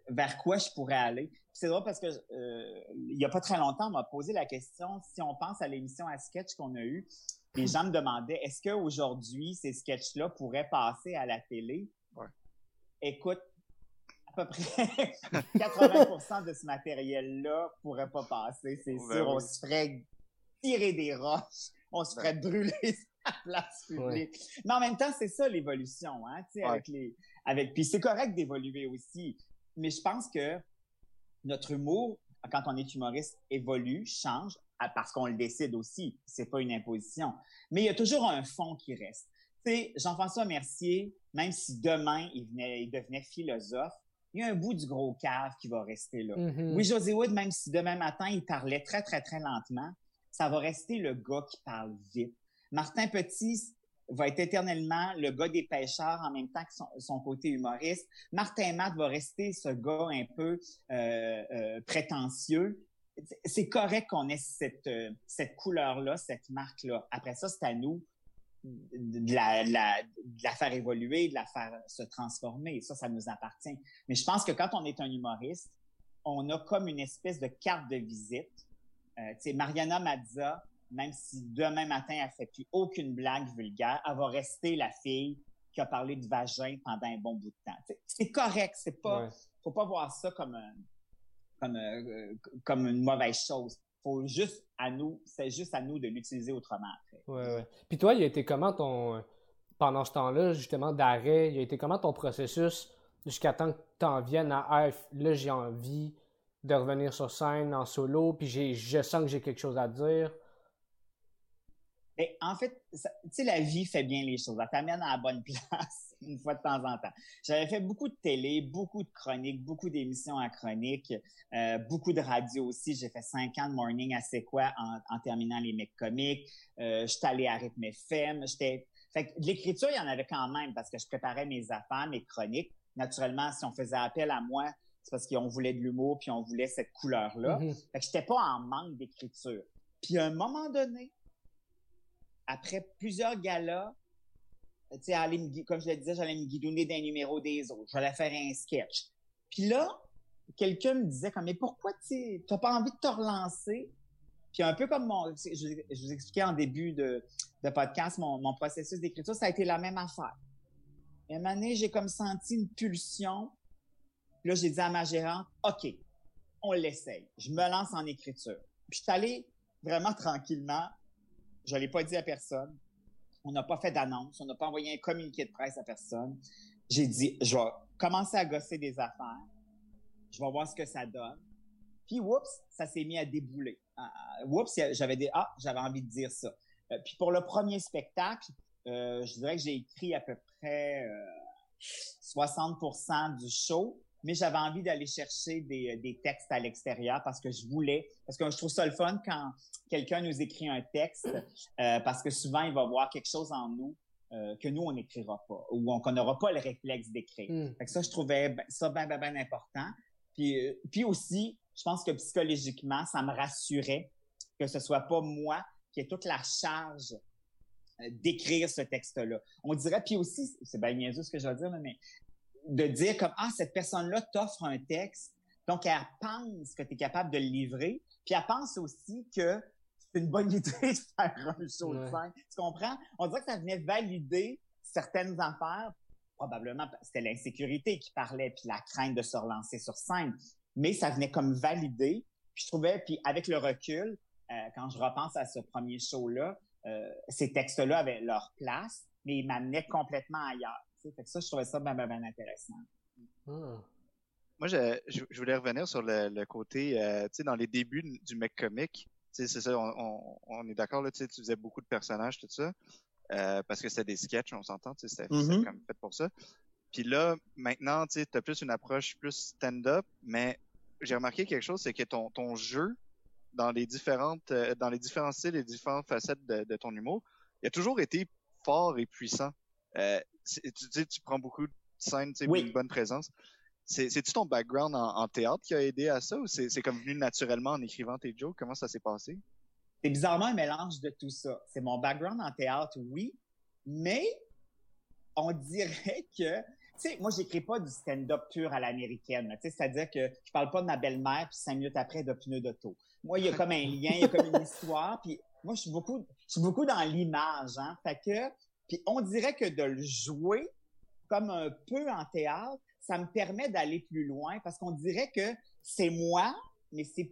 vers quoi je pourrais aller. C'est drôle parce que euh, il y a pas très longtemps, on m'a posé la question si on pense à l'émission à sketch qu'on a eue, les gens me demandaient est-ce qu'aujourd'hui ces sketchs-là pourraient passer à la télé? Écoute, à peu près 80% de ce matériel-là pourrait pas passer, c'est ben sûr. On se ferait tirer des roches, on se ferait ben. brûler la place publique. Mais en même temps, c'est ça l'évolution, hein, tu sais, avec les avec puis c'est correct d'évoluer aussi, mais je pense que notre humour quand on est humoriste évolue, change parce qu'on le décide aussi, c'est pas une imposition. Mais il y a toujours un fond qui reste. Tu sais, Jean-François Mercier, même si demain il venait il devenait philosophe, il y a un bout du gros cave qui va rester là. Mm-hmm. Oui, José Wood, même si demain matin il parlait très très très lentement, ça va rester le gars qui parle vite. Martin Petit, va être éternellement le gars des pêcheurs en même temps que son, côté humoriste. Martin Matt va rester ce gars un peu euh, euh, prétentieux. C'est correct qu'on ait cette, euh, cette couleur-là, cette marque-là. Après ça, c'est à nous de la, faire évoluer, de la faire se transformer. Ça, ça nous appartient. Mais je pense que quand on est un humoriste, on a comme une espèce de carte de visite. Euh, tu sais, Mariana Mazza, même si demain matin, elle fait plus aucune blague vulgaire, elle va rester la fille qui a parlé de vagin pendant un bon bout de temps. C'est correct, c'est pas, faut pas voir ça comme comme, euh, comme une mauvaise chose. Faut juste à nous, c'est juste à nous de l'utiliser autrement après. Ouais, ouais. Puis toi, il a été comment ton, pendant ce temps-là, justement, d'arrêt, il a été comment ton processus jusqu'à temps que tu en viennes à F, là, j'ai envie de revenir sur scène en solo, puis j'ai, je sens que j'ai quelque chose à dire. Mais en fait, tu sais, la vie fait bien les choses. Elle t'amène à la bonne place une fois de temps en temps. J'avais fait beaucoup de télé, beaucoup de chroniques, beaucoup d'émissions à chronique, euh, beaucoup de radio aussi. J'ai fait cinq ans de morning à C'est quoi en, en terminant les mecs comiques. Euh, j'étais allé à Rythme FM. J'étais... Fait que l'écriture, il y en avait quand même parce que je préparais mes affaires, mes chroniques. Naturellement, si on faisait appel à moi, c'est parce qu'on voulait de l'humour puis on voulait cette couleur-là. Mm-hmm. Fait que j'étais pas en manque d'écriture. Puis à un moment donné, après plusieurs galas, tu sais, comme je le disais, j'allais me guidonner d'un numéro des autres. J'allais faire un sketch. Puis là, quelqu'un me disait comme, mais pourquoi tu n'as pas envie de te relancer? Puis un peu comme mon, je, vous expliquais en début de, podcast, mon, mon processus d'écriture, ça a été la même affaire. Et un moment donné, j'ai comme senti une pulsion. Puis là, j'ai dit à ma gérante, OK, on l'essaye. Je me lance en écriture. Puis je suis allé vraiment tranquillement. Je l'ai pas dit à personne. On n'a pas fait d'annonce. On n'a pas envoyé un communiqué de presse à personne. J'ai dit, je vais commencer à gosser des affaires. Je vais voir ce que ça donne. Puis, oups, ça s'est mis à débouler. Uh, oups, j'avais des, ah, j'avais envie de dire ça. Euh, puis pour le premier spectacle, euh, je dirais que j'ai écrit à peu près 60% du show mais j'avais envie d'aller chercher des, des, textes à l'extérieur parce que je voulais, parce que je trouve ça le fun quand quelqu'un nous écrit un texte, euh, parce que souvent il va voir quelque chose en nous euh, que nous on n'écrira pas ou qu'on n'aura pas le réflexe d'écrire. Mm. Fait que ça je trouvais ben, ça bien bien bien important. Puis euh, puis aussi, je pense que psychologiquement ça me rassurait que ce soit pas moi qui ai toute la charge euh, d'écrire ce texte-là. On dirait, puis aussi, c'est bien niaiseux ce que je vais dire, mais de dire comme ah cette personne-là t'offre un texte, donc elle pense que tu es capable de le livrer, puis elle pense aussi que c'est une bonne idée de faire un show de scène. Tu comprends? On dirait que ça venait valider certaines affaires. Probablement c'était l'insécurité qui parlait puis la crainte de se relancer sur scène, mais ça venait comme valider. Puis je trouvais puis avec le recul, euh, quand je repense à ce premier show-là, euh, ces textes-là avaient leur place, mais ils m'amenaient complètement ailleurs. Fait que ça, je trouvais ça bien, bien, intéressant. Ah. Moi, je, je, voulais revenir sur le, côté, euh, tu sais, dans les débuts du mec comique, tu sais, c'est ça, on, on, est d'accord, là, tu sais, tu faisais beaucoup de personnages, tout ça, euh, parce que c'était des sketchs, on s'entend, tu sais, c'était mm-hmm. comme fait pour ça. Puis là, maintenant, tu sais, as plus une approche plus stand-up, mais j'ai remarqué quelque chose, c'est que ton, ton jeu, dans les différentes, euh, dans les différents styles et différentes facettes de, de, ton humour, il a toujours été fort et puissant. Euh, tu dis, tu prends beaucoup de scènes, tu sais, une bonne présence. C'est-tu ton background en, théâtre qui a aidé à ça ou c'est comme venu naturellement en écrivant tes jokes? Comment ça s'est passé? C'est bizarrement un mélange de tout ça. C'est mon background en théâtre, oui, mais on dirait que, tu sais, moi, j'écris pas du stand-up pur à l'américaine. Tu sais, c'est-à-dire que je parle pas de ma belle-mère puis cinq minutes après de pneus d'auto. Moi, il y a comme un lien, il y a comme une histoire. Puis moi, je suis beaucoup, je suis beaucoup dans l'image, hein. Fait que puis on dirait que de le jouer comme un peu en théâtre, ça me permet d'aller plus loin parce qu'on dirait que c'est moi, mais c'est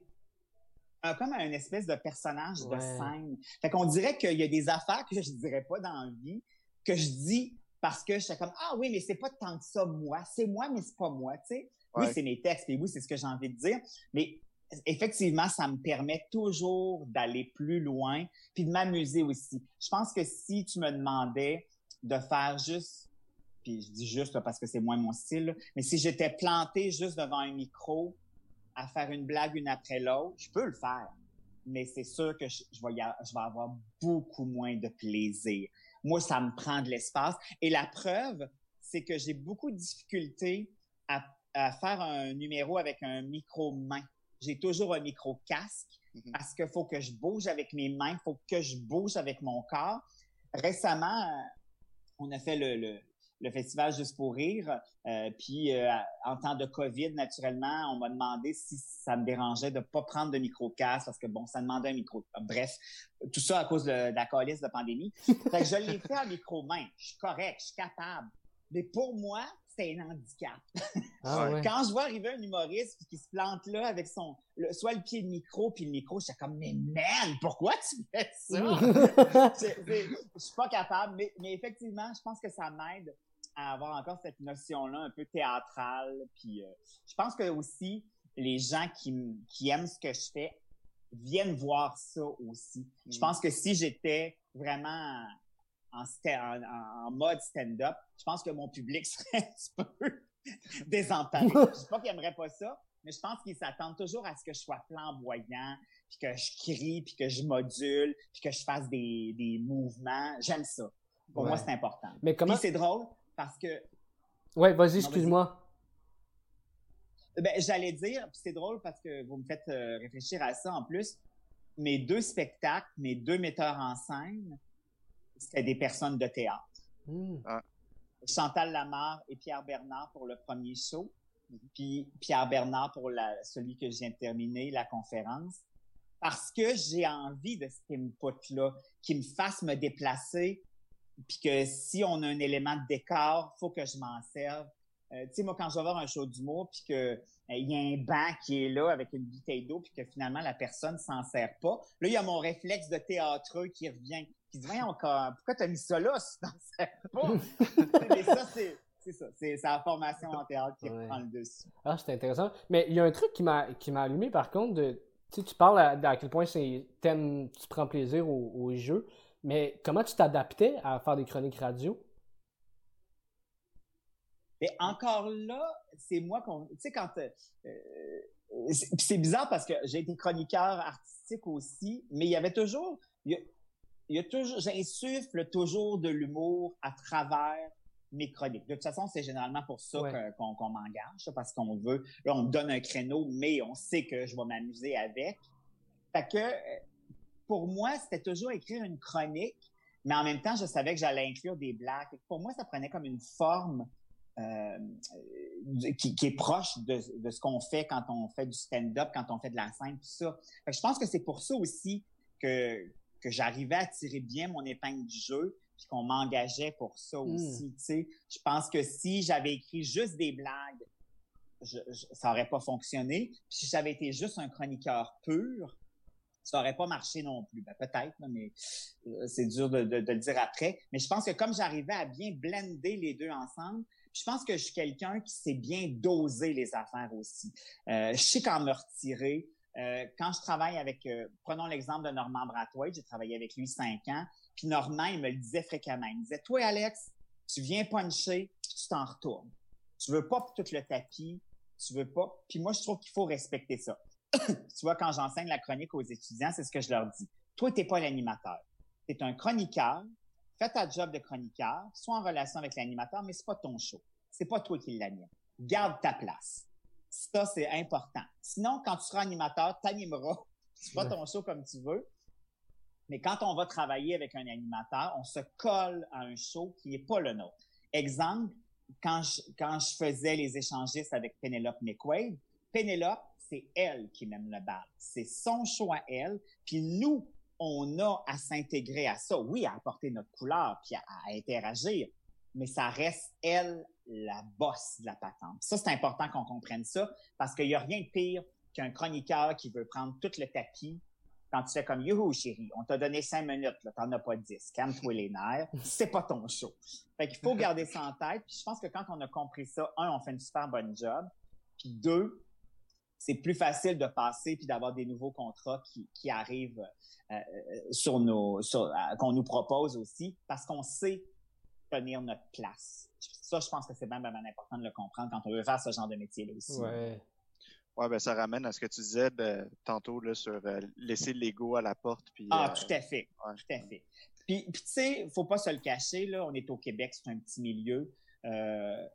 comme un espèce de personnage de scène. Fait qu'on dirait qu'il y a des affaires que je dirais pas dans la vie, que je dis parce que je suis comme, ah oui, mais c'est pas tant que ça moi. C'est moi, mais c'est pas moi, tu sais. Oui, c'est mes textes, et oui, c'est ce que j'ai envie de dire. Mais effectivement, ça me permet toujours d'aller plus loin, puis de m'amuser aussi. Je pense que si tu me demandais de faire juste, puis je dis juste parce que c'est moins mon style, mais si j'étais planté juste devant un micro à faire une blague une après l'autre, je peux le faire. Mais c'est sûr que je, vais avoir beaucoup moins de plaisir. Moi, ça me prend de l'espace. Et la preuve, c'est que j'ai beaucoup de difficultés à, à faire un numéro avec un micro-main j'ai toujours un micro-casque mhm. parce qu'il faut que je bouge avec mes mains, il faut que je bouge avec mon corps. Récemment, on a fait le, le, festival Juste pour rire, euh, puis euh, en temps de COVID, naturellement, on m'a demandé si ça me dérangeait de pas prendre de micro-casque parce que, bon, ça demandait un micro... Bref, tout ça à cause de, la coalition de pandémie. fait que je l'ai fait en micro-main. Je suis correct, je suis capable. Mais pour moi, c'est un handicap. Ah Quand je vois arriver un humoriste qui se plante là avec son soit le pied de micro puis le micro, j'étais comme mais man, pourquoi tu fais ça? Je suis pas capable, mais, mais effectivement, je pense que ça m'aide à avoir encore cette notion-là un peu théâtrale. Puis euh, je pense que aussi les gens qui, qui aiment ce que je fais viennent voir ça aussi. Je mm. pense que si j'étais vraiment en, en, mode stand-up, je pense que mon public serait un peu désemparé. je sais pas qu'il aimerait pas ça, mais je pense qu'ils s'attendent toujours à ce que je sois flamboyant, puis que je crie, puis que je module, puis que je fasse des, des mouvements. J'aime ça. Pour moi, c'est important. Mais comment... c'est drôle parce que... Ouais, vas-y, excuse-moi. Ben, j'allais dire, puis c'est drôle parce que vous me faites euh, réfléchir à ça en plus. Mes deux spectacles, mes deux metteurs en scène, c'était des personnes de théâtre. Hmm. Ah. Chantal Lamarre et Pierre Bernard pour le premier show, puis Pierre Bernard pour la, celui que je viens de terminer, la conférence, parce que j'ai envie de cet input-là, qui me fasse me déplacer, puis que si on a un élément de décor, faut que je m'en serve. Euh, tu sais, moi, quand je vais voir un show d'humour, puis que euh, il y a un banc qui est là avec une bouteille d'eau, puis que finalement la personne s'en sert pas, là, il y a mon réflexe de théâtreux qui revient, qui dit, voyons, encore, pourquoi t'as mis ça là si t'en? Mais ça, c'est... C'est ça, c'est la formation en théâtre qui Ouais. reprend le dessus. Ah, c'est intéressant. Mais il y a un truc qui m'a allumé par contre de tu parles à, à quel point c'est t'aimes tu prends plaisir aux, aux jeux, mais comment tu t'adaptais à faire des chroniques radio? Mais encore là, c'est moi qu'on. Tu sais, quand. euh, euh, c'est puis c'est bizarre parce que j'ai été chroniqueur artistique aussi, mais il y avait toujours. Il y a, il y a toujours. J'insuffle toujours de l'humour à travers mes chroniques. De toute façon, c'est généralement pour ça Ouais. qu'on m'engage, parce qu'on veut. Là, on me donne un créneau, mais on sait que je vais m'amuser avec. Fait que pour moi, c'était toujours écrire une chronique, mais en même temps, je savais que j'allais inclure des blagues. Pour moi, ça prenait comme une forme euh, euh, qui, qui est proche de, de ce qu'on fait quand on fait du stand-up, quand on fait de la scène, tout ça. Fait que je pense que c'est pour ça aussi que, que j'arrivais à tirer bien mon épingle du jeu, puis qu'on m'engageait pour ça Mm. aussi. tu sais. Je pense que si j'avais écrit juste des blagues, je, je- ça aurait pas fonctionné. Puis si j'avais été juste un chroniqueur pur, ça aurait pas marché non plus. Ben, peut-être, mais euh, c'est dur de, de- de le dire après. Mais je pense que comme j'arrivais à bien blender les deux ensemble, je pense que je suis quelqu'un qui sait bien doser les affaires aussi. Euh, je sais quand me retirer. Euh, quand je travaille avec, euh, prenons l'exemple de Normand Brathwaite, j'ai travaillé avec lui cinq ans, puis Normand, il me le disait fréquemment. Il me disait, toi, Alex, tu viens puncher, puis tu t'en retournes. Tu veux pas tout le tapis, tu veux pas. Puis moi, je trouve qu'il faut respecter ça. tu vois, quand j'enseigne la chronique aux étudiants, c'est ce que je leur dis. Toi, t'es pas l'animateur. T'es un chroniqueur. Fais ta job de chroniqueur. Sois en relation avec l'animateur, mais c'est pas ton show. C'est pas toi qui l'anime. Garde ta place. Ça, c'est important. Sinon, quand tu seras animateur, t'animeras. Tu feras ton show comme tu veux. Mais quand on va travailler avec un animateur, on se colle à un show qui n'est pas le nôtre. Exemple, quand je, quand je faisais les échangistes avec Penelope McQuaid, Penelope, c'est elle qui mène le bal. C'est son show à elle. Puis nous, on a à s'intégrer à ça. Oui, à apporter notre couleur, puis à, à interagir. Mais ça reste, elle, la bosse de la patente. Ça, c'est important qu'on comprenne ça, parce qu'il n'y a rien de pire qu'un chroniqueur qui veut prendre tout le tapis quand tu fais comme Youhou, chérie, on t'a donné cinq minutes, là, t'en as pas dix, calme-toi les nerfs, c'est pas ton show. Fait qu'il faut garder ça en tête. Puis je pense que quand on a compris ça, un, on fait une super bonne job. Puis deux, c'est plus facile de passer puis d'avoir des nouveaux contrats qui, qui arrivent euh, euh, sur nos, sur, euh, qu'on nous propose aussi, parce qu'on sait tenir notre place. Ça, je pense que c'est bien, bien, bien important de le comprendre quand on veut faire ce genre de métier-là aussi. Ouais. Ouais, ben ça ramène à ce que tu disais de, tantôt là, sur euh, laisser l'ego à la porte. Puis, Ah, euh, tout à fait. ouais. Tout à fait. Puis, puis tu sais, faut pas se le cacher, là, on est au Québec, c'est un petit milieu. Euh,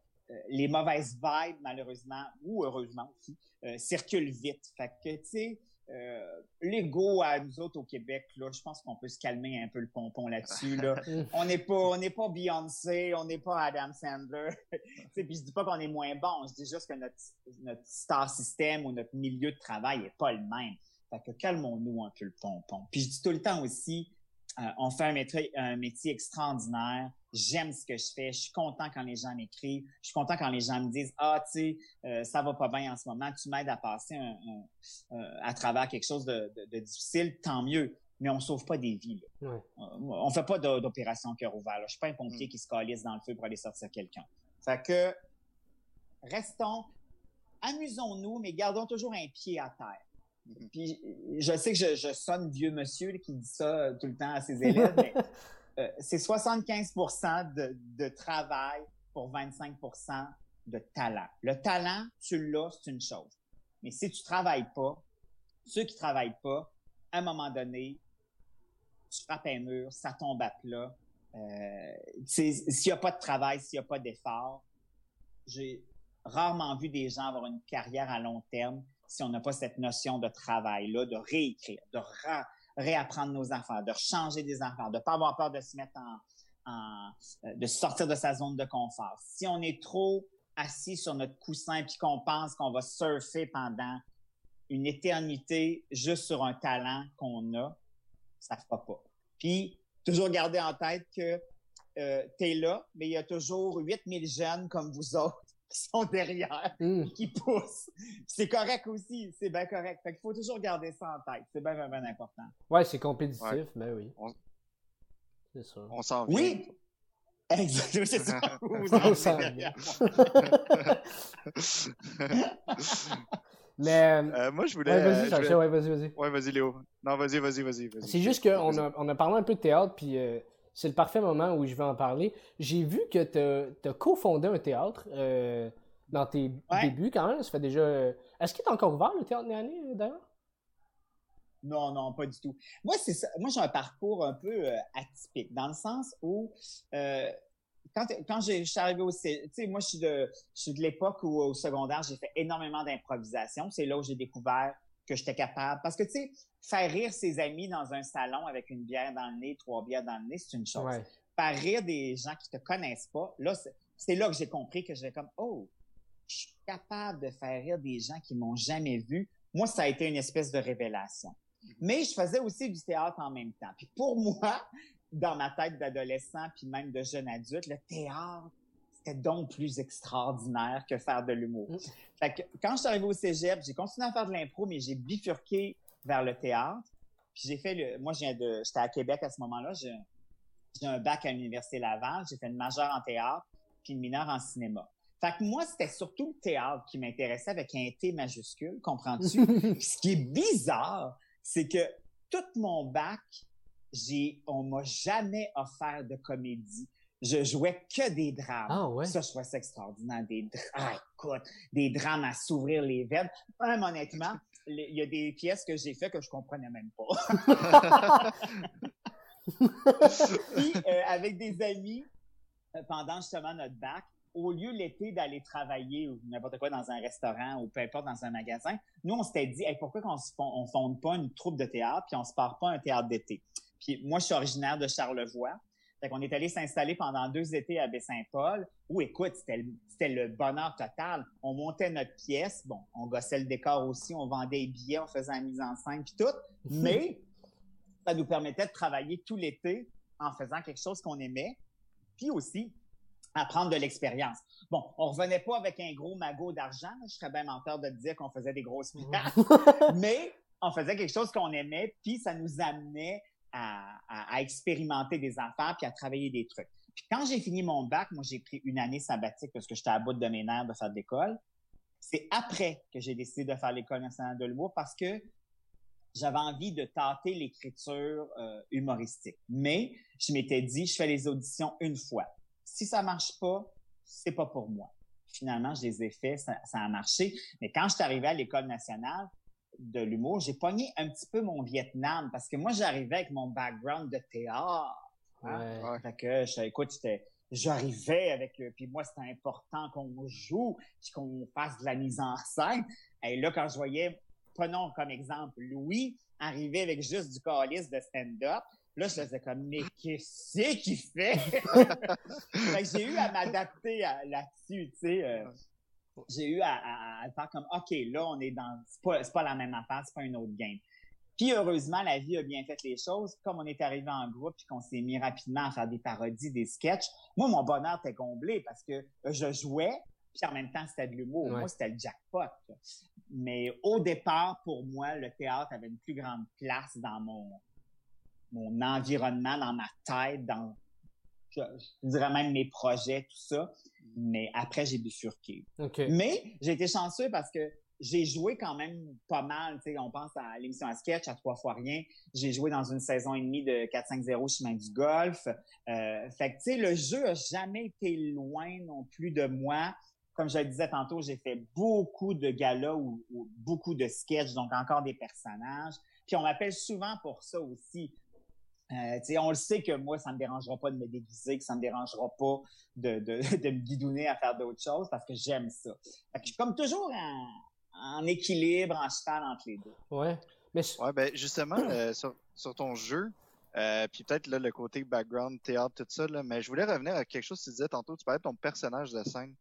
les mauvaises vibes, malheureusement, ou heureusement aussi, euh, circulent vite. Fait que, tu sais, euh, l'ego à nous autres au Québec, là, je pense qu'on peut se calmer un peu le pompon là-dessus. Là. on n'est pas, on n'est pas Beyoncé, on n'est pas Adam Sandler. Puis je dis pas qu'on est moins bon, je dis juste que notre, notre star système ou notre milieu de travail est pas le même. Fait que calmons-nous un peu le pompon. Puis je dis tout le temps aussi, euh, on fait un métier, un métier extraordinaire. J'aime ce que je fais. Je suis content quand les gens m'écrivent. Je suis content quand les gens me disent ah tu sais euh, ça va pas bien en ce moment. Tu m'aides à passer un, un- euh, à travers quelque chose de, de- de difficile. Tant mieux. Mais on sauve pas des vies. Là. Ouais. Euh, on fait pas d'opération cœur ouvert. Là. Je suis pas un pompier Mm. qui se calisse dans le feu pour aller sortir quelqu'un. Fait que restons, amusons-nous, mais gardons toujours un pied à terre. Mhm. Puis je sais que je, je sonne vieux monsieur qui dit ça euh, tout le temps à ses élèves, mais euh, c'est 75 de, de travail pour 25% de talent. Le talent, tu l'as, c'est une chose. Mais si tu travailles pas, ceux qui travaillent pas, à un moment donné, tu frappes un mur, ça tombe à plat. Euh, s'il n'y a pas de travail, s'il n'y a pas d'effort, j'ai rarement vu des gens avoir une carrière à long terme si on n'a pas cette notion de travail-là, de réécrire, de réapprendre nos affaires, de changer des affaires, de pas avoir peur de se mettre en, euh, de sortir de sa zone de confort. Si on est trop assis sur notre coussin puis qu'on pense qu'on va surfer pendant une éternité juste sur un talent qu'on a, ça fera pas. Puis, toujours garder en tête que euh, tu es là, mais il y a toujours 8000 jeunes comme vous autres qui sont derrière, mm. qui poussent. C'est correct aussi, c'est bien correct. Fait qu'il faut toujours garder ça en tête. C'est bien, bien, important. Ouais, c'est compétitif, mais oui. C'est ça. On s'en vient. Oui! Exactement, c'est ça. on s'en Mais. Euh, moi, je voulais. Ouais, vas-y, voulais... ouais, vas-y, vas-y. Ouais, vas-y, Léo. Non, vas-y, vas-y, vas-y. Vas c'est juste qu'on a, on a parlé un peu de théâtre, puis euh, c'est le parfait moment où je vais en parler. J'ai vu que tu as cofondé un théâtre euh, dans tes débuts quand même. Ça fait déjà. Euh, est-ce qu'il est encore ouvert le théâtre Néané d'ailleurs? Non, non, pas du tout. Moi, c'est ça. Moi, j'ai un parcours un peu euh, atypique, dans le sens où quand, quand je suis arrivé au tu sais, moi, je suis de, je suis de l'époque où au secondaire, j'ai fait énormément d'improvisation. C'est là où j'ai découvert que j'étais capable. Parce que, tu sais, faire rire ses amis dans un salon avec une bière dans le nez, trois bières dans le nez, c'est une chose. Faire rire des gens qui te connaissent pas, là, c'est là que j'ai compris que j'étais comme, oh, je suis capable de faire rire des gens qui m'ont jamais vu. Moi, ça a été une espèce de révélation. Mais je faisais aussi du théâtre en même temps. Puis pour moi, dans ma tête d'adolescent, puis même de jeune adulte, le théâtre, c'était donc plus extraordinaire que faire de l'humour. Mm. Fait que quand je suis arrivé au cégep, j'ai continué à faire de l'impro, mais j'ai bifurqué vers le théâtre. Puis j'ai fait le, moi, j'étais à Québec à ce moment-là. J'ai, un bac à l'Université Laval. J'ai fait une majeure en théâtre puis une mineure en cinéma. Fait que moi, c'était surtout le théâtre qui m'intéressait avec un T majuscule, comprends-tu? ce qui est bizarre, c'est que tout mon bac, j'ai, on m'a jamais offert de comédie je jouais que des drames. Ah ouais? Ça, je trouvais ça extraordinaire. Des drames, ah, écoute, des drames à s'ouvrir les veines. Même honnêtement, il y a des pièces que j'ai fait que je comprenais même pas. Puis, euh, avec des amis, euh, pendant justement notre bac, au lieu l'été d'aller travailler ou n'importe quoi dans un restaurant ou peu importe dans un magasin, nous, on s'était dit, pourquoi on ne fonde pas une troupe de théâtre puis on se part pas un théâtre d'été? Puis moi, je suis originaire de Charlevoix. Fait qu'on est allé s'installer pendant deux étés à Baie-Saint-Paul, où, écoute, c'était le, bonheur total. On montait notre pièce, bon, on gossait le décor aussi, on vendait des billets, on faisait la mise en scène, puis tout, mais ça nous permettait de travailler tout l'été en faisant quelque chose qu'on aimait, puis aussi apprendre de l'expérience. Bon, on revenait pas avec un gros magot d'argent, je serais bien menteur de te dire qu'on faisait des grosses pièces, mais on faisait quelque chose qu'on aimait, puis ça nous amenait à, expérimenter des affaires puis à travailler des trucs. Puis quand j'ai fini mon bac, moi, j'ai pris une année sabbatique parce que j'étais à bout de mes nerfs de faire de l'école. C'est après que j'ai décidé de faire l'école nationale de l'humour parce que j'avais envie de tâter l'écriture euh, humoristique. Mais je m'étais dit, je fais les auditions une fois. Si ça marche pas, c'est pas pour moi. Finalement, je les ai fait, ça, ça a marché. Mais quand je suis arrivé à l'école nationale, de l'humour, j'ai pogné un petit peu mon Vietnam parce que moi, j'arrivais avec mon background de théâtre. Hein. Fait que, je, écoute, j'arrivais avec, euh, puis moi, c'était important qu'on joue, puis qu'on fasse de la mise en scène. Et là, quand je voyais, prenons comme exemple Louis, arriver avec juste du calice de stand-up, Là, je faisais comme, mais qu'est-ce qu'il fait? fait j'ai eu à m'adapter là-dessus, tu sais. Euh, j'ai eu à, faire comme, OK, là, on est dans, c'est pas, pas la même affaire, c'est pas une autre game. Puis heureusement, la vie a bien fait les choses. Comme on est arrivé en groupe puis qu'on s'est mis rapidement à faire des parodies, des sketchs, moi, mon bonheur était comblé parce que je jouais, puis en même temps, c'était de l'humour. Moi, c'était le jackpot. Mais au départ, pour moi, le théâtre avait une plus grande place dans mon, mon environnement, dans ma tête, dans, je dirais même mes projets, tout ça mais après, j'ai bifurqué. Mais j'ai été chanceux parce que j'ai joué quand même pas mal. On pense à l'émission à sketch, à trois fois rien. J'ai joué dans une saison et demie de 4-5-0 chemin du golf. Euh, fait que, tu sais, le jeu a jamais été loin non plus de moi. Comme je le disais tantôt, j'ai fait beaucoup de galas ou, ou beaucoup de sketchs, donc encore des personnages. Puis on m'appelle souvent pour ça aussi. Euh, on le sait que moi, ça ne me dérangera pas de me déguiser, que ça ne me dérangera pas de, de, de me guidonner à faire d'autres choses parce que j'aime ça. je suis comme toujours en, équilibre, en cheval entre les deux. Ouais. Mais Ouais, ben justement, euh, sur, sur ton jeu, euh, puis peut-être là, le côté background, théâtre, tout ça, là, mais je voulais revenir à quelque chose que tu disais tantôt, tu parlais de ton personnage de scène.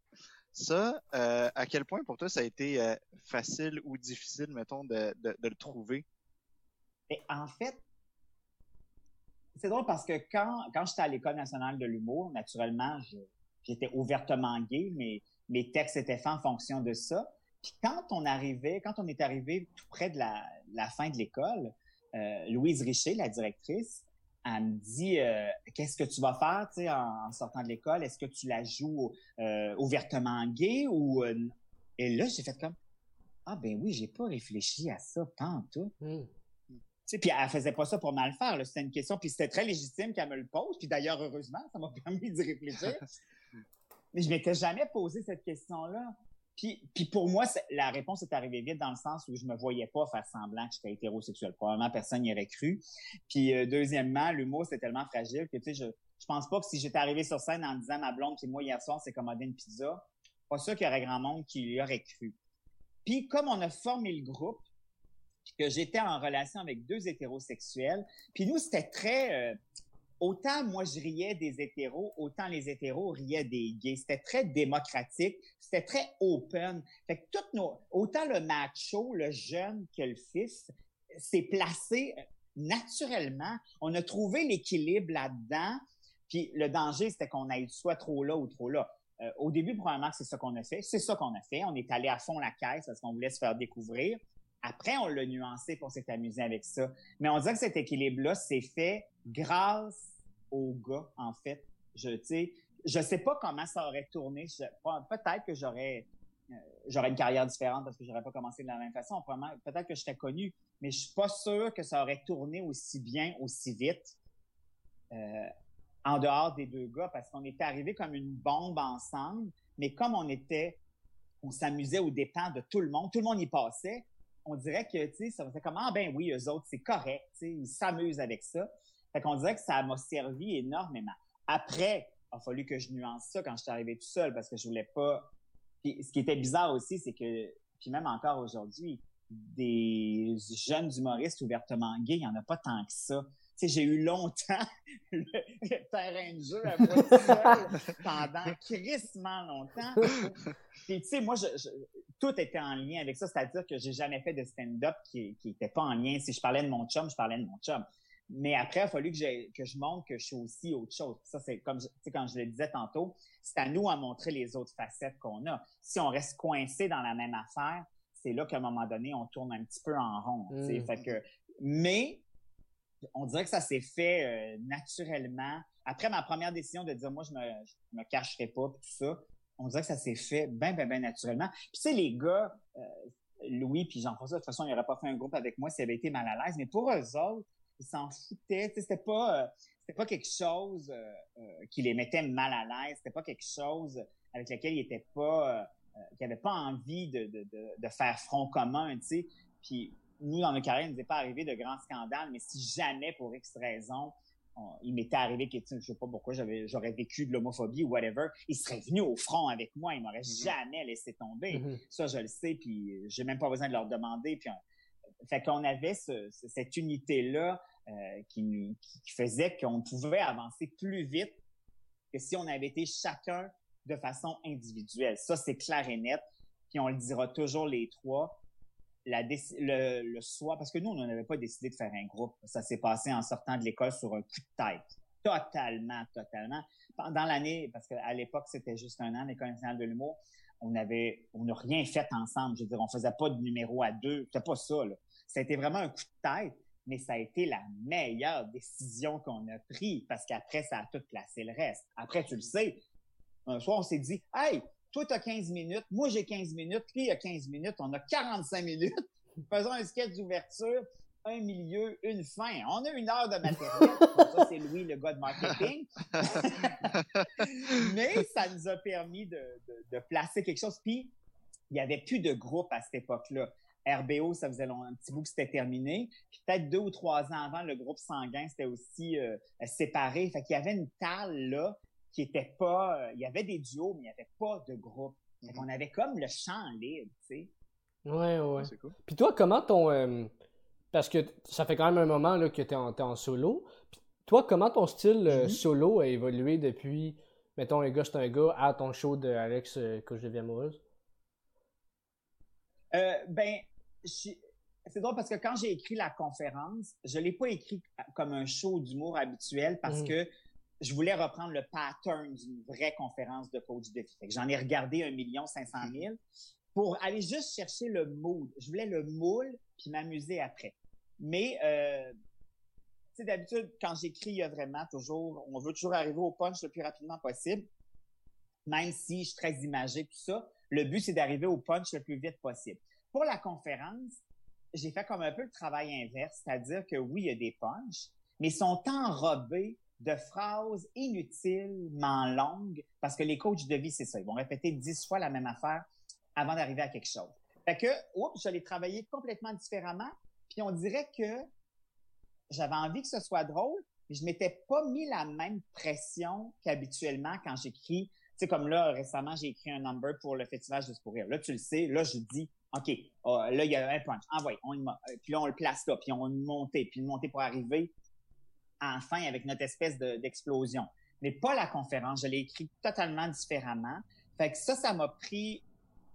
Ça, euh, à quel point pour toi ça a été euh, facile ou difficile, mettons, de, de, de le trouver? Et en fait, c'est drôle parce que quand, quand j'étais à l'École nationale de l'humour, naturellement, j'étais ouvertement gay, mais mes textes étaient faits en fonction de ça. Puis quand on arrivait, quand on est arrivé tout près de la, fin de l'école, euh, Louise Richer, la directrice, elle me dit euh, qu'est-ce que tu vas faire, tu sais, en, sortant de l'école? Est-ce que tu la joues euh, ouvertement gay ou Et là, j'ai fait comme ah ben oui, j'ai pas réfléchi à ça. Hmm. Sais, puis elle faisait pas ça pour mal faire, là. C'était une question, puis c'était très légitime qu'elle me le pose. Puis d'ailleurs, heureusement, ça m'a permis d'y réfléchir. Mais je m'étais jamais posé cette question-là. Puis, puis pour moi, la réponse est arrivée vite dans le sens où je me voyais pas faire semblant que j'étais hétérosexuel. Probablement personne n'y aurait cru. Puis euh, deuxièmement, l'humour c'est tellement fragile que tu sais, je je pense pas que si j'étais arrivé sur scène en disant ma blonde puis moi hier soir c'est commandé une pizza, pas sûr qu'il y aurait grand monde qui y aurait cru. Puis comme on a formé le groupe, puis que j'étais en relation avec deux hétérosexuels, puis nous c'était très euh, autant moi je riais des hétéros, autant les hétéros riaient des gays. C'était très démocratique, c'était très open. Fait que toutes nos, autant le macho, le jeune que le fils, s'est placé euh, naturellement. On a trouvé l'équilibre là-dedans. Puis le danger, c'était qu'on aille soit trop là ou trop là. Euh, au début, probablement c'est ça qu'on a fait. C'est ça qu'on a fait. On est allé à fond la caisse parce qu'on voulait se faire découvrir. Après, on l'a nuancé pour s'est amusé avec ça. Mais on dirait que cet équilibre-là s'est fait grâce aux gars, en fait. Je, sais, je sais pas comment ça aurait tourné. Peut-être que j'aurais euh, j'aurais une carrière différente parce que j'aurais pas commencé de la même façon. Peut-être que j'étais connu, mais je suis pas sûr que ça aurait tourné aussi bien, aussi vite. euh, en dehors des deux gars parce qu'on était arrivés comme une bombe ensemble, mais comme on était, on s'amusait aux dépens de tout le monde, tout le monde y passait, on dirait que, tu sais, ça faisait comme, ah ben oui, eux autres, c'est correct, tu ils s'amusent avec ça. Fait qu'on dirait que ça m'a servi énormément. Après, il a fallu que je nuance ça quand je suis arrivé tout seul parce que je voulais pas. Puis ce qui était bizarre aussi, c'est que, puis même encore aujourd'hui, des jeunes humoristes ouvertement gays, il y en a pas tant que ça. J'ai eu longtemps le, le terrain de jeu à moi seul pendant crissement longtemps. Puis tu sais, moi, je, je- tout était en lien avec ça, c'est-à-dire que j'ai jamais fait de stand-up qui, qui était pas en lien. Si je parlais de mon chum, je parlais de mon chum. Mais après, il a fallu que, que je montre que je suis aussi autre chose. Ça, c'est comme, quand je le disais tantôt, c'est à nous à montrer les autres facettes qu'on a. Si on reste coincé dans la même affaire, c'est là qu'à un moment donné, on tourne un petit peu en rond. tu sais. Mm. Fait que, mais on dirait que ça s'est fait euh, naturellement. Après ma première décision de dire, moi, je me, je me cacherai pas, puis tout ça, on dirait que ça s'est fait bien, bien, bien naturellement. Puis tu les gars, euh, Louis puis Jean-François, de toute façon, ils n'auraient pas fait un groupe avec moi s'ils avaient été mal à l'aise, mais pour eux autres, ils s'en foutaient. C'était pas, euh, c'était pas quelque chose qui les mettait mal à l'aise. C'était pas quelque chose avec lequel ils étaient pas, qu'ils n'avaient pas envie de, de faire front commun, tu sais. Puis nous, dans nos carrières, il ne nous est pas arrivé de grands scandales, mais si jamais, pour X raison, on- il m'était arrivé que, je sais pas pourquoi, j'aurais vécu de l'homophobie ou whatever, il serait venu au front avec moi, il m'aurait Mhm. jamais laissé tomber. Mhm. Ça, je le sais, puis j'ai même pas besoin de leur demander. Puis, on- fait qu'on avait ce- ce- cette unité-là euh, qui, nous- qui faisait qu'on pouvait avancer plus vite que si on avait été chacun de façon individuelle. Ça, c'est clair et net. Puis on le dira toujours les trois. La le, le soir, parce que nous, on n'avait pas décidé de faire un groupe. Ça s'est passé en sortant de l'école sur un coup de tête. Totalement, totalement. Pendant l'année, parce qu'à l'époque, c'était juste un an, l'École nationale de l'humour, on avait, on n'a rien fait ensemble. Je veux dire, on faisait pas de numéro à deux. C'était pas ça, là. Été vraiment un coup de tête, mais ça a été la meilleure décision qu'on a prise parce qu'après, ça a tout placé le reste. Après, tu le sais, un soir, on s'est dit, hey, toi, t'as 15 minutes, moi, j'ai 15 minutes, lui, il a 15 minutes, on a 45 minutes. Faisons un sketch d'ouverture, un milieu, une fin. On a une heure de matériel. Ça, c'est Louis, le gars de marketing. Mais ça nous a permis de, de- de placer quelque chose. Puis, il n'y avait plus de groupe à cette époque-là. RBO, ça faisait long- un petit bout que c'était terminé. Puis peut-être deux ou trois ans avant, le groupe sanguin, c'était aussi euh, séparé. Fait qu'il y avait une talle là qui était pas... euh, il y avait des duos, mais il n'y avait pas de groupe. Fait qu'on avait comme le champ libre, tu sais. Ouais, ouais. C'est cool. Puis toi, comment ton, euh, parce que ça fait quand même un moment là, que tu es, en solo. toi, comment ton style euh, mm-hmm. solo a évolué depuis, mettons, un gars, c'est un gars, à ton show de Alex, euh, que je deviens amoureuse? Euh, ben, c'est drôle parce que quand j'ai écrit la conférence, je l'ai pas écrit comme un show d'humour habituel parce mm. que je voulais reprendre le pattern d'une vraie conférence de coach de vie. J'en ai regardé un million cinq cent mille pour aller juste chercher le mood. Je voulais le moule puis m'amuser après. Mais euh, tu sais d'habitude quand j'écris, il y a vraiment toujours on veut toujours arriver au punch le plus rapidement possible. Même si je suis très imagé tout ça, le but c'est d'arriver au punch le plus vite possible. Pour la conférence, j'ai fait comme un peu le travail inverse, c'est-à-dire que oui, il y a des punchs, mais ils sont enrobés de phrases inutilement longues parce que les coachs de vie, c'est ça. Ils vont répéter dix fois la même affaire avant d'arriver à quelque chose. Fait que, oups, j'allais travailler complètement différemment. Puis on dirait que j'avais envie que ce soit drôle, mais je m'étais pas mis la même pression qu'habituellement quand j'écris. Tu sais, comme là, récemment, j'ai écrit un number pour le festival de pour rire. Là, tu le sais, là, je dis, OK, oh, là, il y a un punch. Envoie, on euh, Puis là, on le place là, puis on monte, puis le monter pour arriver enfin avec notre espèce d'explosion. Mais pas la conférence. Je l'ai écrit totalement différemment. Fait que ça, ça m'a pris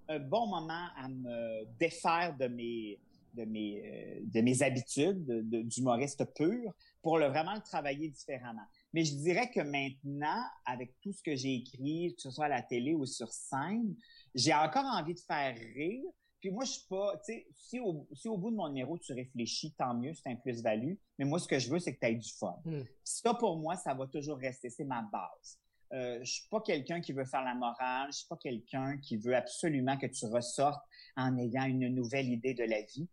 un bon moment à me défaire de mes de mes euh, de mes habitudes d'humoriste pur pour le vraiment le travailler différemment. Mais je dirais que maintenant, avec tout ce que j'ai écrit, que ce soit à la télé ou sur scène, j'ai encore envie de faire rire, puis moi, je suis pas, tu sais, si au, si au bout de mon numéro, tu réfléchis, tant mieux, c'est un plus-value. Mais moi, ce que je veux, c'est que tu aies du fun. Hmm. Ça, pour moi, ça va toujours rester. C'est ma base. Euh, je suis pas quelqu'un qui veut faire la morale. Je suis pas quelqu'un qui veut absolument que tu ressortes en ayant une nouvelle idée de la vie.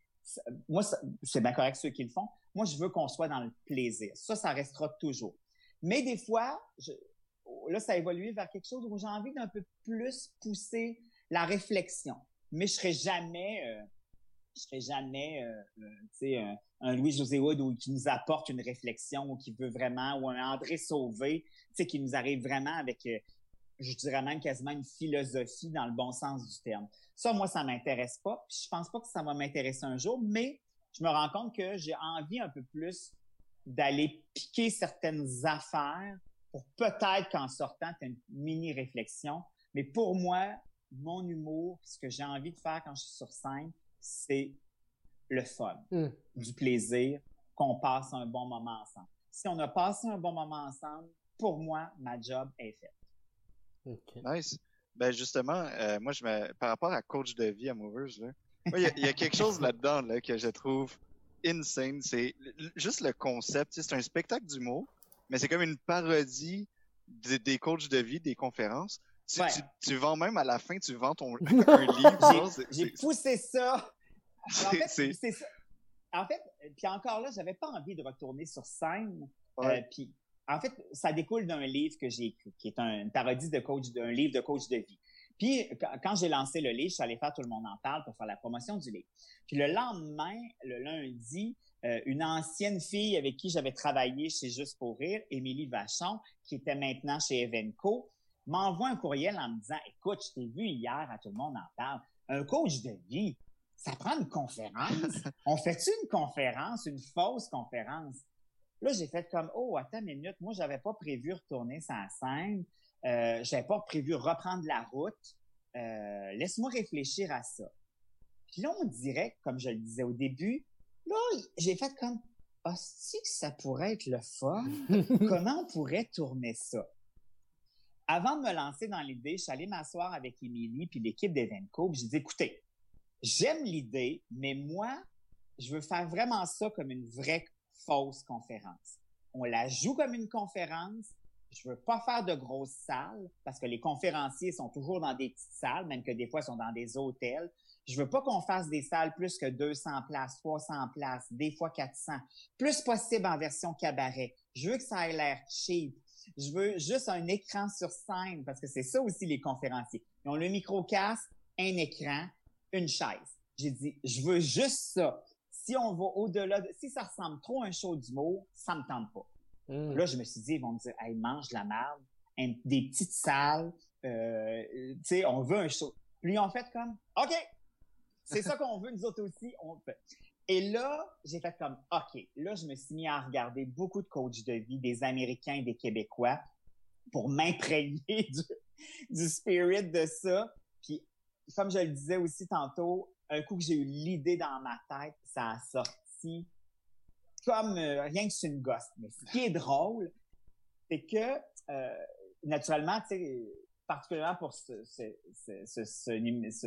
Moi, c'est bien correct ceux qui le font. Moi, je veux qu'on soit dans le plaisir. Ça, ça restera toujours. Mais des fois, je, là, ça a évolué vers quelque chose où j'ai envie d'un peu plus pousser la réflexion mais je serais jamais, euh, je serais jamais, euh, euh, tu un, Louis José Wood qui nous apporte une réflexion ou qui veut vraiment, ou un André Sauvé, tu qui nous arrive vraiment avec, je dirais même quasiment une philosophie dans le bon sens du terme. Ça, moi, ça m'intéresse pas. Puis je pense pas que ça va m'intéresser un jour, mais je me rends compte que j'ai envie un peu plus d'aller piquer certaines affaires pour peut-être qu'en sortant, tu une mini réflexion. Mais pour moi, mon humour, ce que j'ai envie de faire quand je suis sur scène, c'est le fun, hmm. du plaisir, qu'on passe un bon moment ensemble. Si on a passé un bon moment ensemble, pour moi, ma job est faite. Nice. Ben justement, euh, moi, je me... par rapport à coach de vie amoureuse, il y, a quelque chose là-dedans là, que je trouve insane. C'est juste le concept. C'est un spectacle d'humour, mais c'est comme une parodie des coachs de vie, des conférences. Tu, vends même à la fin, tu vends ton un livre. J'ai poussé ça. en fait, c'est ça. En fait, puis encore là, j'avais pas envie de retourner sur scène. Euh, puis en fait, ça découle d'un livre que j'ai écrit, qui est un, une parodie de coach, d'un livre de coach de vie. Puis quand j'ai lancé le livre, je suis allé faire Tout le monde en parle pour faire la promotion du livre. Puis le lendemain, le lundi, euh, une ancienne fille avec qui j'avais travaillé chez Juste pour rire, Émilie Vachon, qui était maintenant chez Evenco, m'envoie un courriel en me disant, écoute, je t'ai vu hier, à tout le monde en parle, un coach de vie, ça prend une conférence. On fait-tu une conférence, une fausse conférence? Là, j'ai fait comme, oh, attends une minute, moi, j'avais pas prévu retourner sa scène, euh, j'avais pas prévu reprendre la route, euh, laisse-moi réfléchir à ça. Puis là, on dirait, comme je le disais au début, là, j'ai fait comme, ah, si que ça pourrait être le fun, comment on pourrait tourner ça? Avant de me lancer dans l'idée, je suis allé m'asseoir avec Émilie puis l'équipe d'Evenco. J'ai dit, écoutez, j'aime l'idée, mais moi, je veux faire vraiment ça comme une vraie fausse conférence. On la joue comme une conférence. Je veux pas faire de grosses salles parce que les conférenciers sont toujours dans des petites salles, même que des fois ils sont dans des hôtels. Je veux pas qu'on fasse des salles plus que 200 places, 300 places, des fois 400, plus possible en version cabaret. Je veux que ça ait l'air cheap. Je veux juste un écran sur scène parce que c'est ça aussi les conférenciers. Ils ont le micro-casque, un écran, une chaise. J'ai dit, je veux juste ça. Si on va au-delà de, si ça ressemble trop à un show d'humour, ça me tente pas. Hmm. Là, je me suis dit, ils vont me dire, hey, mange la merde, des petites salles, euh, tu sais, on veut un show. Puis ont fait comme, OK, c'est ça qu'on veut, nous autres aussi, on Et là, j'ai fait comme, OK, là, je me suis mis à regarder beaucoup de coachs de vie, des Américains et des Québécois, pour m'imprégner du, spirit de ça. Puis, comme je le disais aussi tantôt, un coup que j'ai eu l'idée dans ma tête, ça a sorti comme euh, rien que c'est une gosse. Mais ce qui est drôle, c'est que, euh, naturellement, tu sais, particulièrement pour ce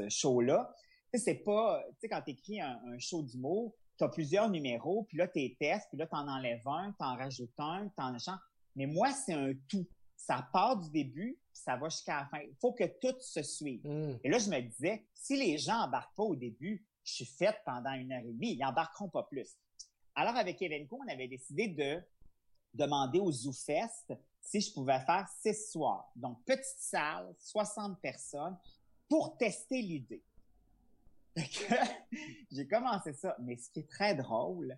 show-là, c'est pas, tu sais, quand t'écris un, un show d'humour, t'as plusieurs numéros, puis là, t'es testes, puis là, t'en enlèves un, t'en rajoutes un, t'en échanges. Mais moi, c'est un tout. Ça part du début, puis ça va jusqu'à la fin. Il faut que tout se suive. Mm. Et là, je me disais, si les gens embarquent pas au début, je suis faite pendant une heure et demie, ils embarqueront pas plus. Alors, avec Evenco, on avait décidé de demander au ZooFest si je pouvais faire six soirs. Donc, petite salle, 60 personnes, pour tester l'idée. j'ai commencé ça. Mais ce qui est très drôle,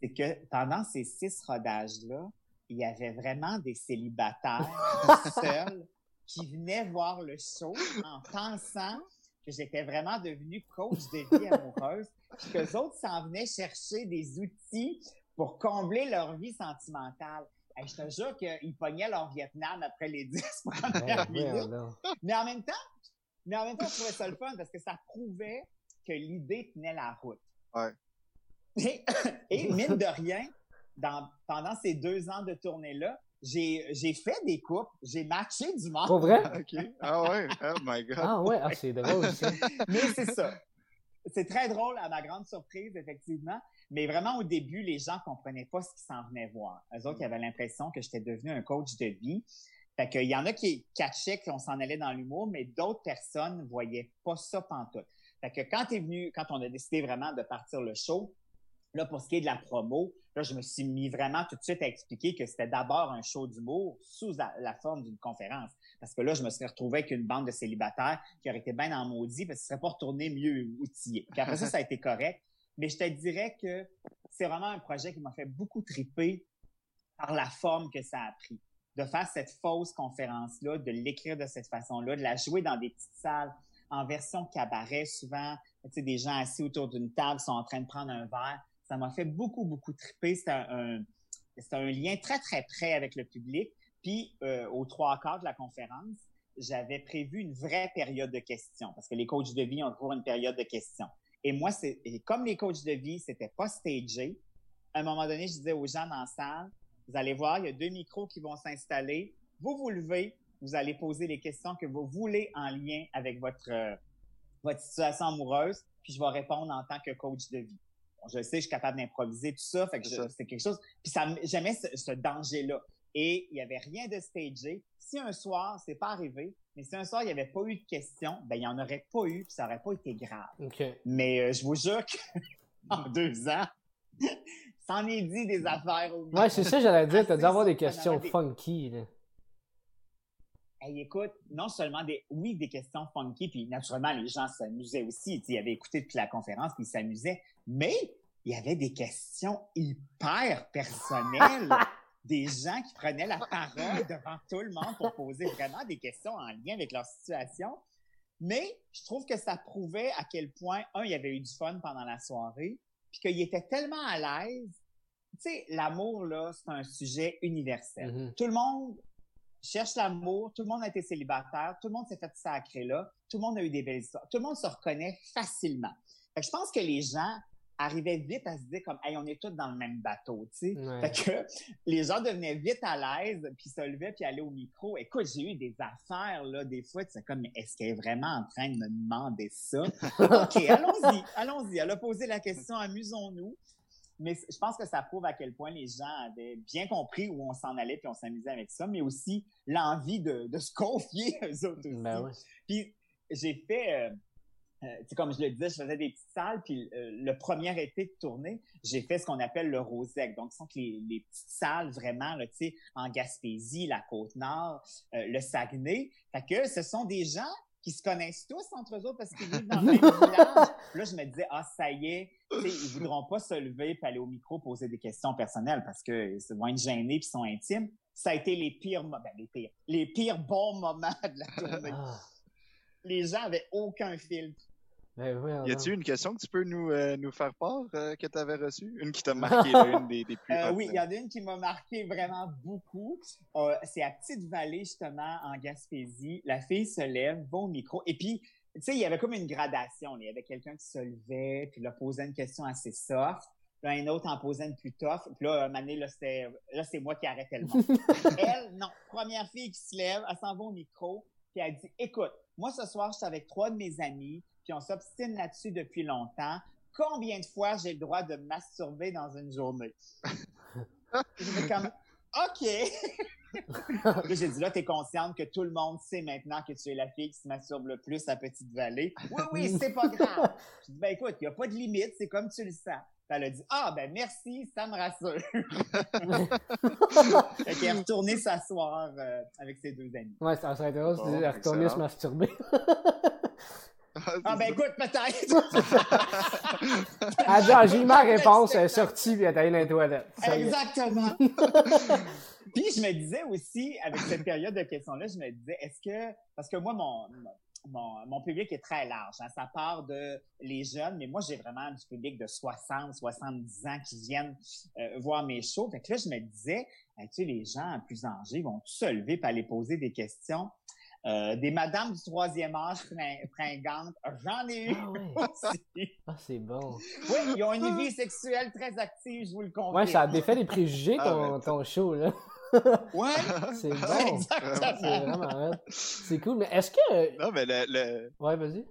c'est que pendant ces six rodages-là, il y avait vraiment des célibataires seuls qui venaient voir le show en pensant que j'étais vraiment devenue coach de vie amoureuse, puis qu'eux autres s'en venaient chercher des outils pour combler leur vie sentimentale. je te jure qu'ils pognaient leur Vietnam après les dix premières minutes. mais en même temps, mais en même temps, je trouvais ça le fun parce que ça prouvait que l'idée tenait la route. Ouais. Et, mine de rien, dans, pendant ces deux ans de tournée-là, j'ai, j'ai fait des coupes, j'ai matché du monde. Pour vrai? Ah ouais, oh my God. Ah ouais, ah, c'est drôle ça. Mais c'est ça. C'est très drôle à ma grande surprise, effectivement. Mais vraiment, au début, les gens comprenaient pas ce qu'ils s'en venaient voir. Eux autres, ils avaient l'impression que j'étais devenu un coach de vie. Fait qu'il y en a qui catchaient qu'on s'en allait dans l'humour, mais d'autres personnes voyaient pas ça pantoute. Que quand t'es venu, quand on a décidé vraiment de partir le show, là, pour ce qui est de la promo, là, je me suis mis vraiment tout de suite à expliquer que c'était d'abord un show d'humour sous la, forme d'une conférence. Parce que là, je me suis retrouvé avec une bande de célibataires qui aurait été bien en maudit parce qu'ils ne seraient pas retournés mieux outillés. Après ça, ça a été correct. Mais je te dirais que c'est vraiment un projet qui m'a fait beaucoup triper par la forme que ça a pris. De faire cette fausse conférence-là, de l'écrire de cette façon-là, de la jouer dans des petites salles en version cabaret souvent. Tu sais, des gens assis autour d'une table sont en train de prendre un verre. Ça m'a fait beaucoup, beaucoup triper. C'est un, un lien très, très près avec le public. Puis, euh, aux trois quarts de la conférence, j'avais prévu une vraie période de questions parce que les coachs de vie ont toujours une période de questions. Et moi, c'est comme les coachs de vie, c'était pas stagé. À un moment donné, je disais aux gens dans la salle, vous allez voir, il y a deux micros qui vont s'installer. Vous vous levez, vous allez poser les questions que vous voulez en lien avec votre, euh, votre situation amoureuse, puis je vais répondre en tant que coach de vie. je sais, je suis capable d'improviser tout ça, fait que c'est quelque chose. Puis ça, j'aimais ce, danger-là. Et il n'y avait rien de stagé. Si un soir, c'est pas arrivé, mais si un soir, il n'y avait pas eu de questions, ben, il n'y en aurait pas eu, puis ça n'aurait pas été grave. Mais euh, je vous jure qu'en deux ans, ça en est dit des affaires. Au ouais, c'est ça, j'allais dire. T'as dû avoir des questions funky. Là écoute, non seulement des, oui, des questions funky, puis naturellement, les gens s'amusaient aussi. Ils avaient écouté toute la conférence, puis ils s'amusaient. Mais il y avait des questions hyper personnelles. des gens qui prenaient la parole devant tout le monde pour poser vraiment des questions en lien avec leur situation. Mais je trouve que ça prouvait à quel point, un, il y avait eu du fun pendant la soirée, puis qu'il était tellement à l'aise. Tu sais, l'amour, là, c'est un sujet universel. Mm-hmm. Tout le monde cherche l'amour, tout le monde a été célibataire, tout le monde s'est fait sacrer là, tout le monde a eu des belles histoires, tout le monde se reconnaît facilement. je pense que les gens arrivaient vite à se dire comme hey on est tous dans le même bateau tu sais. Fait que les gens devenaient vite à l'aise puis se levaient puis allaient au micro. Écoute j'ai eu des affaires là des fois tu sais comme est-ce qu'elle est vraiment en train de me demander ça? Ok allons-y allons-y. Elle a posé la question amusons-nous mais je pense que ça prouve à quel point les gens avaient bien compris où on s'en allait puis on s'amusait avec ça, mais aussi l'envie de, de, se confier aux autres aussi. Ben puis j'ai fait, euh, euh comme je le disais, je faisais des petites salles, puis euh, le premier été de tournée, j'ai fait ce qu'on appelle le Rosec. Donc, ce sont les, les petites salles vraiment, tu sais, en Gaspésie, la Côte-Nord, euh, le Saguenay. Fait que ce sont des gens qui se connaissent tous entre eux autres parce qu'ils vivent dans le même village. Là, je me disais, ah, ça y est, ils voudront pas se lever et aller au micro poser des questions personnelles parce que ils vont être gênés puis sont intimes. Ça a été les pires, ben, les pires, les pires bons moments de la tournée. Ah. Les gens avaient aucun filtre. Ben, y a-t-il une question que tu peux nous, euh, nous faire part euh, que tu avais reçue? Une qui t'a marqué, là, une des, des plus euh, Oui, il y en a une qui m'a marqué vraiment beaucoup. c'est à Petite-Vallée, justement, en Gaspésie. La fille se lève, va au micro, et puis, tu sais, il y avait comme une gradation. Il y avait quelqu'un qui se levait, puis là, posait une question assez soft. Puis un autre en posait une plus tough. Puis là, un moment donné, là, c'est moi qui arrêtais le monde. elle, non. Première fille qui se lève, elle s'en va au micro, puis elle dit, écoute, moi, ce soir, je suis avec trois de mes amis, puis on s'obstine là-dessus depuis longtemps. Combien de fois j'ai le droit de masturber dans une journée? je comme, OK. j'ai dit là, t'es consciente que tout le monde sait maintenant que tu es la fille qui se masturbe le plus à Petite Vallée. Oui, oui, c'est pas grave. Je dis, ben écoute, il n'y a pas de limite, c'est comme tu le sens. elle a dit Ah, ben merci, ça me rassure. Elle est retournée s'asseoir euh, avec ses deux amis. Ouais, ça serait drôle de bon, retourner se masturber. Ah, ben écoute, peut-être. elle dit Ah, j'ai eu ma réponse, elle est sortie, puis elle est allée dans les toilettes. Exactement. puis je me disais aussi, avec cette période de questions-là, je me disais Est-ce que. Parce que moi, mon, mon, public est très large. Hein. Ça part de les jeunes, mais moi, j'ai vraiment du public de 60, 70 ans qui viennent euh, voir mes shows. Fait que là, je me disais, tu sais, les gens plus âgés vont se lever pour aller poser des questions? Euh, des madames du troisième âge fringantes, j'en ai eu ah aussi. Ah, c'est bon. Oui, ils ont une vie sexuelle très active, je vous le confirme. Ouais, ça a défait les préjugés, ton, ah, ton show, là. Ouais! C'est bon! C'est vraiment C'est cool, mais est-ce que... Non, mais le... le... Ouais, vas-y.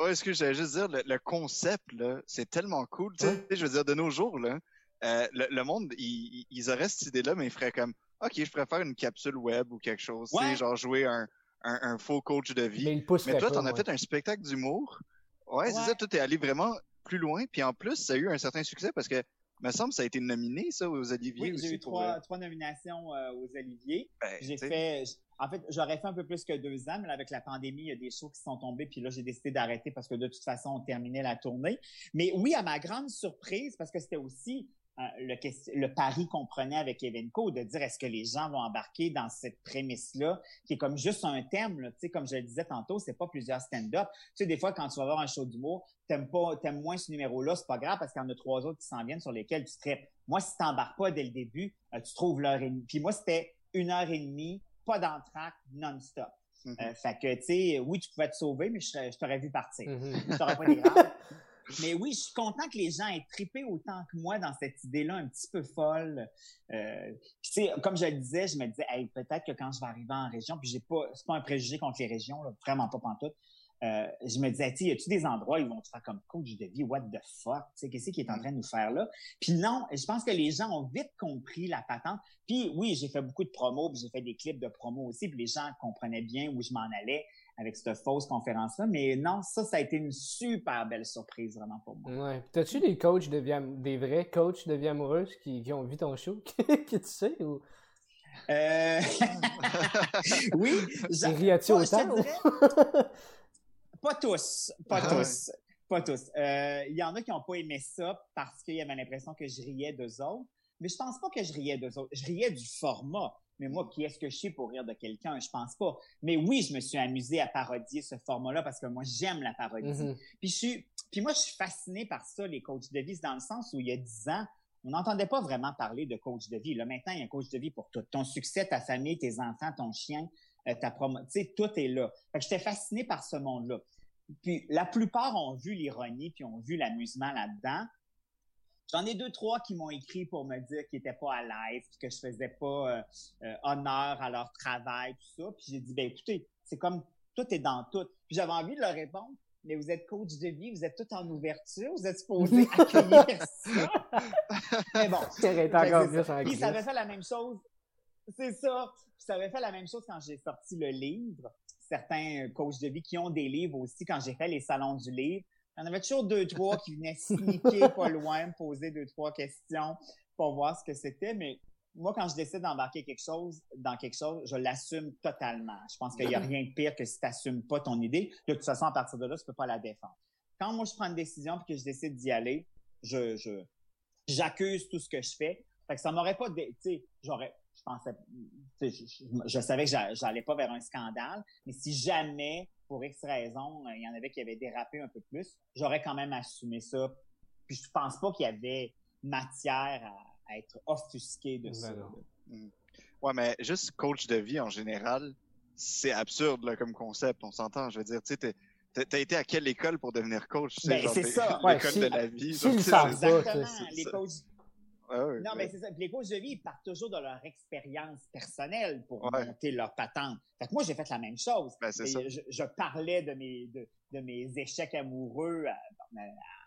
Ouais, est-ce que j'allais juste dire, le, concept, là, c'est tellement cool. Tu sais, je veux dire, de nos jours, là, euh, le, monde, ils, ils auraient cette idée-là, mais ils feraient comme, OK, je préfère une capsule web ou quelque chose, sais, genre jouer un, un, un, faux coach de vie. Mais, mais toi, t'en as fait un spectacle d'humour? Ouais, c'est ça, toi, t'es allé vraiment plus loin. Puis en plus, ça a eu un certain succès parce que me semble ça a été nominé, ça, aux Oliviers oui, J'ai eu trois, euh, trois nominations euh, aux Oliviers. Ben, j'ai fait. En fait, j'aurais fait un peu plus que deux ans, mais avec la pandémie, il y a des shows qui sont tombés, puis là, j'ai décidé d'arrêter parce que de toute façon, on terminait la tournée. Mais oui, à ma grande surprise, parce que c'était aussi le, le, pari qu'on prenait avec Evenco, de dire est-ce que les gens vont embarquer dans cette prémisse-là, qui est comme juste un thème, tu sais, comme je le disais tantôt, c'est pas plusieurs stand-up. Tu sais, des fois, quand tu vas voir un show d'humour, t'aimes pas, t'aimes moins ce numéro-là, c'est pas grave parce qu'il y en a trois autres qui s'en viennent sur lesquels tu traites. Moi, si t'embarques pas dès le début, euh, tu trouves l'heure et demie. Puis moi, c'était une heure et demie, pas d'entraque, non-stop. Euh, fait que, tu sais, oui, tu pouvais te sauver, mais je, t'aurais vu partir. Mm-hmm. t'aurais pas des. Mais oui, je suis content que les gens aient trippé autant que moi dans cette idée-là un petit peu folle. Euh, tu sais, comme je le disais, je me disais, hey, peut-être que quand je vais arriver en région, puis j'ai pas, c'est pas un préjugé contre les régions, là, vraiment pas pantoute. Euh, je me disais, tu y a-tu des endroits où ils vont te faire comme coach de vie, what the fuck, tu sais, qu'est-ce qui est en train de nous faire là? Puis non, je pense que les gens ont vite compris la patente. Puis oui, j'ai fait beaucoup de promos, puis j'ai fait des clips de promos aussi, puis les gens comprenaient bien où je m'en allais avec cette fausse conférence-là. Mais non, ça, ça a été une super belle surprise vraiment pour moi. Ouais. T'as-tu des coachs de vie, des vrais coachs de vie amoureuse qui, qui ont vu ton show, que tu sais ou? Euh... oui. Rias-tu autant? Pas tous, pas ah tous, pas tous. Euh, il y en a qui n'ont pas aimé ça parce qu'il y avait l'impression que je riais d'eux autres. Mais je pense pas que je riais d'eux autres. Je riais du format. Mais moi, qui est-ce que je suis pour rire de quelqu'un? Je pense pas. Mais oui, je me suis amusé à parodier ce format-là parce que moi, j'aime la parodie. Mm-hmm. Puis je suis, puis moi, je suis fasciné par ça, les coachs de vie, dans le sens où il y a dix ans, on n'entendait pas vraiment parler de coach de vie. Là, maintenant, il y a un coach de vie pour tout. Ton succès, ta famille, tes enfants, ton chien, euh, ta promo, tu sais, tout est là. Fait que j'étais fasciné par ce monde-là. Puis la plupart ont vu l'ironie puis ont vu l'amusement là-dedans. J'en ai deux, trois qui m'ont écrit pour me dire qu'ils n'étaient pas à l'aise, que je faisais pas euh, euh, honneur à leur travail, tout ça. Puis j'ai dit, ben écoutez, c'est comme tout est dans tout. Puis j'avais envie de leur répondre, mais vous êtes coach de vie, vous êtes tout en ouverture, vous êtes supposé accueillir ça. mais bon. Puis ça avait fait la même chose. C'est ça. Puis ça avait fait la même chose quand j'ai sorti le livre. Certains coachs de vie qui ont des livres aussi, quand j'ai fait les salons du livre, il y en avait toujours deux, trois qui venaient sneaker pas loin, me poser deux, trois questions pour voir ce que c'était. Mais moi, quand je décide d'embarquer quelque chose dans quelque chose, je l'assume totalement. Je pense qu'il n'y a rien de pire que si tu n'assumes pas ton idée. De toute façon, à partir de là, tu peux pas la défendre. Quand moi, je prends une décision et que je décide d'y aller, je, je, j'accuse tout ce que je fais. Fait que ça m'aurait pas, tu sais, j'aurais, je pensais, je, savais que j'allais pas vers un scandale, mais si jamais, pour X raison, il y en avait qui avaient dérapé un peu plus, j'aurais quand même assumé ça. Puis je pense pas qu'il y avait matière à, être offusqué de ça. Mm. Ouais, mais juste coach de vie en général, c'est absurde là, comme concept. On s'entend. Je veux dire, tu sais, T'as été à quelle école pour devenir coach? Ben, c'est ça. L'école de la vie. Si Exactement. Les coachs non, mais c'est ça. les coachs de vie, ils partent toujours de leur expérience personnelle pour monter leur patente. Fait que moi, j'ai fait la même chose. Ben, je, parlais de mes, de, mes échecs amoureux euh,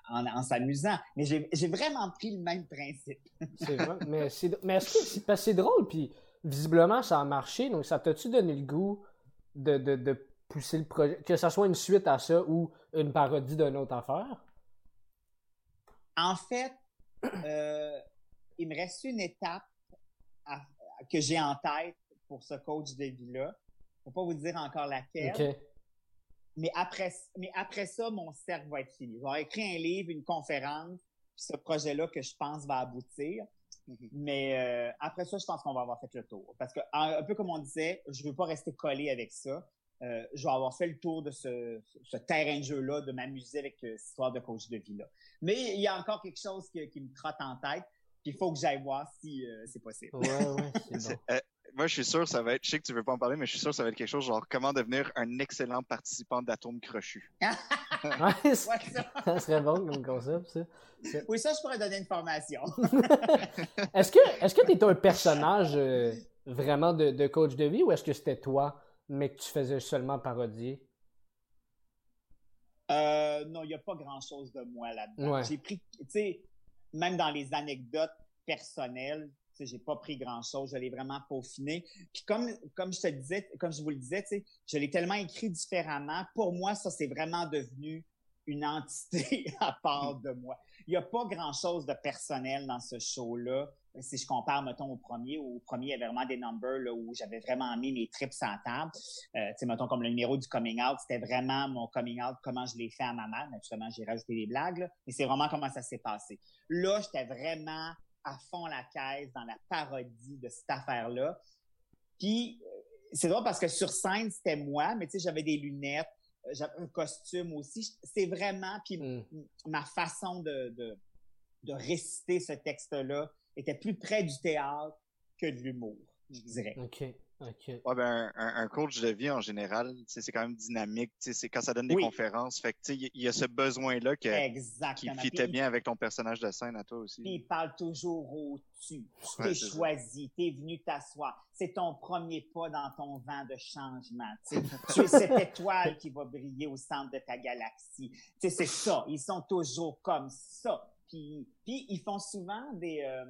en, s'amusant. Mais j'ai vraiment pris le même principe. c'est vrai. Mais, mais est-ce que c'est drôle, puis visiblement, ça a marché. Donc, ça t'a-tu donné le goût de, de, pousser le projet, que ça soit une suite à ça ou une parodie d'une autre affaire? En fait, euh, il me reste une étape que j'ai en tête pour ce coach de vie-là. Je ne pas vous dire encore laquelle. Mais après, mais après ça, mon cercle va être fini. Je vais écrire un livre, une conférence, puis ce projet-là que je pense va aboutir. Mm-hmm. Mais euh, après ça, je pense qu'on va avoir fait le tour. Parce que, un, peu comme on disait, je ne veux pas rester collé avec ça. Euh, je vais avoir fait le tour de ce, terrain de jeu-là, de m'amuser avec euh, cette histoire de coach de vie-là. Mais il y a encore quelque chose qui me trotte en tête il faut que j'aille voir si euh, c'est possible. Ouais, ouais, c'est bon. Euh, moi, je suis sûr, ça va être, je sais que tu veux pas en parler, mais je suis sûr que ça va être quelque chose genre comment devenir un excellent participant d'Atome Crochu. ouais, ça. ça serait bon comme concept, ça. Oui, ça, je pourrais donner une formation. est-ce que est-ce que un personnage euh, vraiment de, coach de vie ou est-ce que c'était toi, mais que tu faisais seulement parodier? non, il n'y a pas grand-chose de moi là-dedans. J'ai pris, tu sais, même dans les anecdotes personnelles, j'ai pas pris grand chose, je l'ai vraiment peaufiné. Puis comme comme je te disais, comme je vous le disais, je l'ai tellement écrit différemment. Pour moi, ça c'est vraiment devenu une entité à part de moi. Il y a pas grand chose de personnel dans ce show-là. Si je compare, mettons, au premier, au premier, il y avait vraiment des numbers là, où j'avais vraiment mis mes trips à table. Euh, tu sais, mettons, comme le numéro du coming out, c'était vraiment mon coming out, comment je l'ai fait à ma mère. Naturellement, j'ai rajouté des blagues, mais c'est vraiment comment ça s'est passé. Là, j'étais vraiment à fond la caisse dans la parodie de cette affaire-là. Puis, euh, c'est drôle parce que sur scène, c'était moi, mais tu sais, j'avais des lunettes, un costume aussi. C'est vraiment, puis hmm. ma façon de, de, de réciter ce texte-là était plus près du théâtre que de l'humour, je dirais. OK. Okay. Ouais, ben, un, coach de vie en général, c'est quand même dynamique. C'est quand ça donne des conférences. Fait que il y, a ce besoin-là qui fitait bien avec ton personnage de scène à toi aussi. Puis il parle toujours au-tu. Tu t'es choisi, t'es venu t'asseoir. C'est ton premier pas dans ton vent de changement. tu es cette étoile qui va briller au centre de ta galaxie. C'est ça. Ils sont toujours comme ça. Puis, puis ils font souvent des. Euh,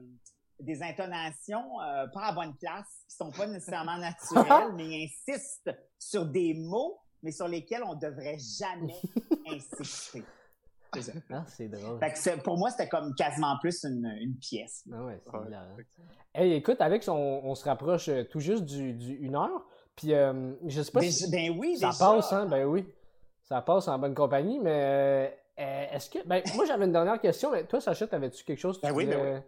des intonations euh, pas à bonne place, qui sont pas nécessairement naturelles, mais ils insistent sur des mots, mais sur lesquels on devrait jamais insister. Ah, c'est drôle. pour moi, c'était comme quasiment plus une, une pièce. Ah ouais, c'est ouais, hein. Hey, écoute, Alex, on, on, se rapproche euh, tout juste du, du une heure. Puis, euh, je sais pas si. Ben oui, ça passe, hein? Ben oui. Ça passe en bonne compagnie, mais est-ce que. Ben, moi, j'avais une dernière question. Mais toi, Sacha, avais-tu quelque chose? Ben oui, ben oui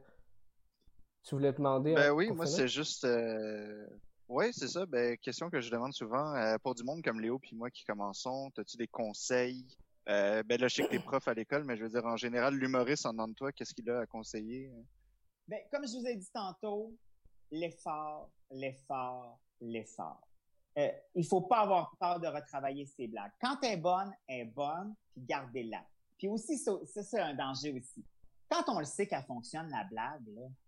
tu voulais demander? Ben oui, moi c'est juste. Euh... Oui, c'est ça. Ben, question que je demande souvent. Euh, pour du monde comme Léo puis moi qui commençons, as-tu des conseils? Euh, ben là, je sais que t'es prof à l'école, mais je veux dire, en général, l'humoriste en dedans de toi, qu'est-ce qu'il a à conseiller? Ben, comme je vous ai dit tantôt, l'effort, l'effort, l'effort. Euh, il faut pas avoir peur de retravailler ses blagues. Quand elle est bonne, elle est bonne, puis gardez-la. Puis aussi, ça, c'est un danger aussi. Quand on le sait qu'elle fonctionne, la blague,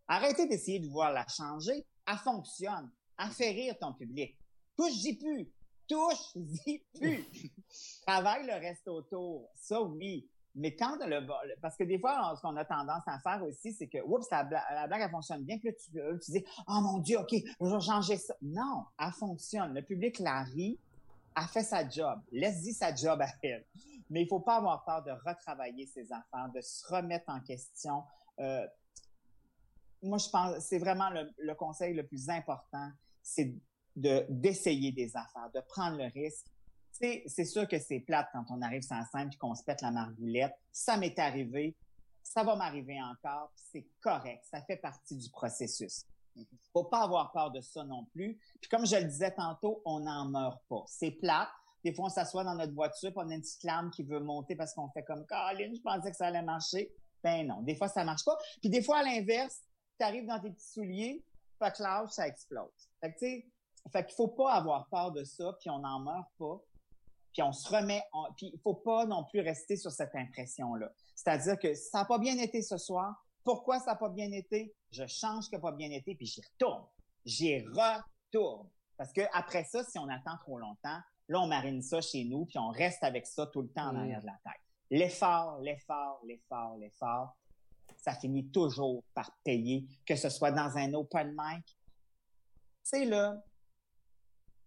arrêtez d'essayer de voir la changer. Elle fonctionne. Elle fait rire ton public. Touche-y plus. Touche-y plus. Travaille le reste autour. Ça, oui. Mais quand le parce que des fois, ce qu'on a tendance à faire aussi, c'est que, oups, la, blague, elle fonctionne bien, puis là, tu, tu dis, oh mon Dieu, OK, je vais changer ça. Non, elle fonctionne. Le public la rit, elle fait sa job. Laisse-y sa job à elle. Mais il faut pas avoir peur de retravailler ses affaires, de se remettre en question. Euh, moi, je pense, c'est vraiment le, conseil le plus important, c'est de d'essayer des affaires, de prendre le risque. C'est sûr que c'est plate quand on arrive la scène et qu'on se pète la margoulette. Ça m'est arrivé, ça va m'arriver encore, c'est correct, ça fait partie du processus. Faut pas avoir peur de ça non plus. Puis comme je le disais tantôt, on n'en meurt pas. C'est plat. Des fois, on s'assoit dans notre voiture, puis on a une petite lame qui veut monter parce qu'on fait comme Caroline, je pensais que ça allait marcher. Ben non, des fois, ça marche pas. Puis des fois, à l'inverse, tu arrives dans tes petits souliers, pas que ça explose. Fait que, tu fait qu'il faut pas avoir peur de ça, puis on n'en meurt pas. Puis on se remet, puis il faut pas non plus rester sur cette impression-là. C'est-à-dire que ça n'a pas bien été ce soir. Pourquoi ça n'a pas bien été? Je change ce qui n'a pas bien été, puis j'y retourne. J'y retourne. Parce que après ça, si on attend trop longtemps, là, on marine ça chez nous, puis on reste avec ça tout le temps en mmh. arrière de la tête. L'effort, l'effort, l'effort, l'effort, ça finit toujours par payer, que ce soit dans un open mic. Tu sais, là,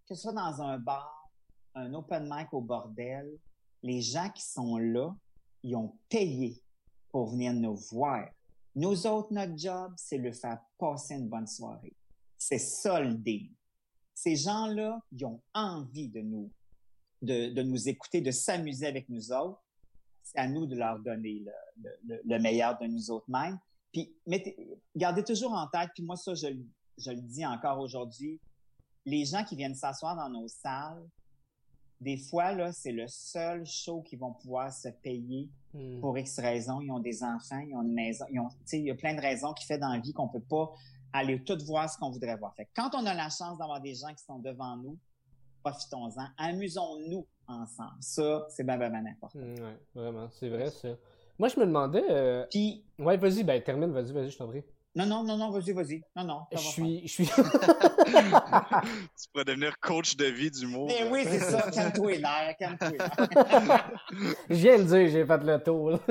que ce soit dans un bar, un open mic au bordel, les gens qui sont là, ils ont payé pour venir nous voir. Nous autres, notre job, c'est le faire passer une bonne soirée. C'est ça le deal. Ces gens-là, ils ont envie de nous, de, de nous écouter, de s'amuser avec nous autres c'est à nous de leur donner le, meilleur de nous autres mêmes. Puis gardez toujours en tête, puis moi ça, je, le dis encore aujourd'hui, les gens qui viennent s'asseoir dans nos salles, des fois, là, c'est le seul show qu'ils vont pouvoir se payer hmm. pour X raisons. Ils ont des enfants, ils ont une maison, ils ont, il y a plein de raisons qui fait dans la vie qu'on peut pas aller tout voir ce qu'on voudrait voir. Fait quand on a la chance d'avoir des gens qui sont devant nous, profitons-en, amusons-nous ensemble. Ça, c'est bien, bien, bien important. Mm, oui, vraiment, c'est vrai, ça. Moi, je me demandais. Euh... Puis. Ouais, vas-y, ben, termine, vas-y, vas-y, je t'en prie. Non, non, non, non, vas-y, vas-y. Non, non. Je suis, je suis. tu pourrais devenir coach de vie du mot. Mais oui, c'est ça. Calme-toi l'air, calme-toi Je viens de dire, j'ai fait le tour.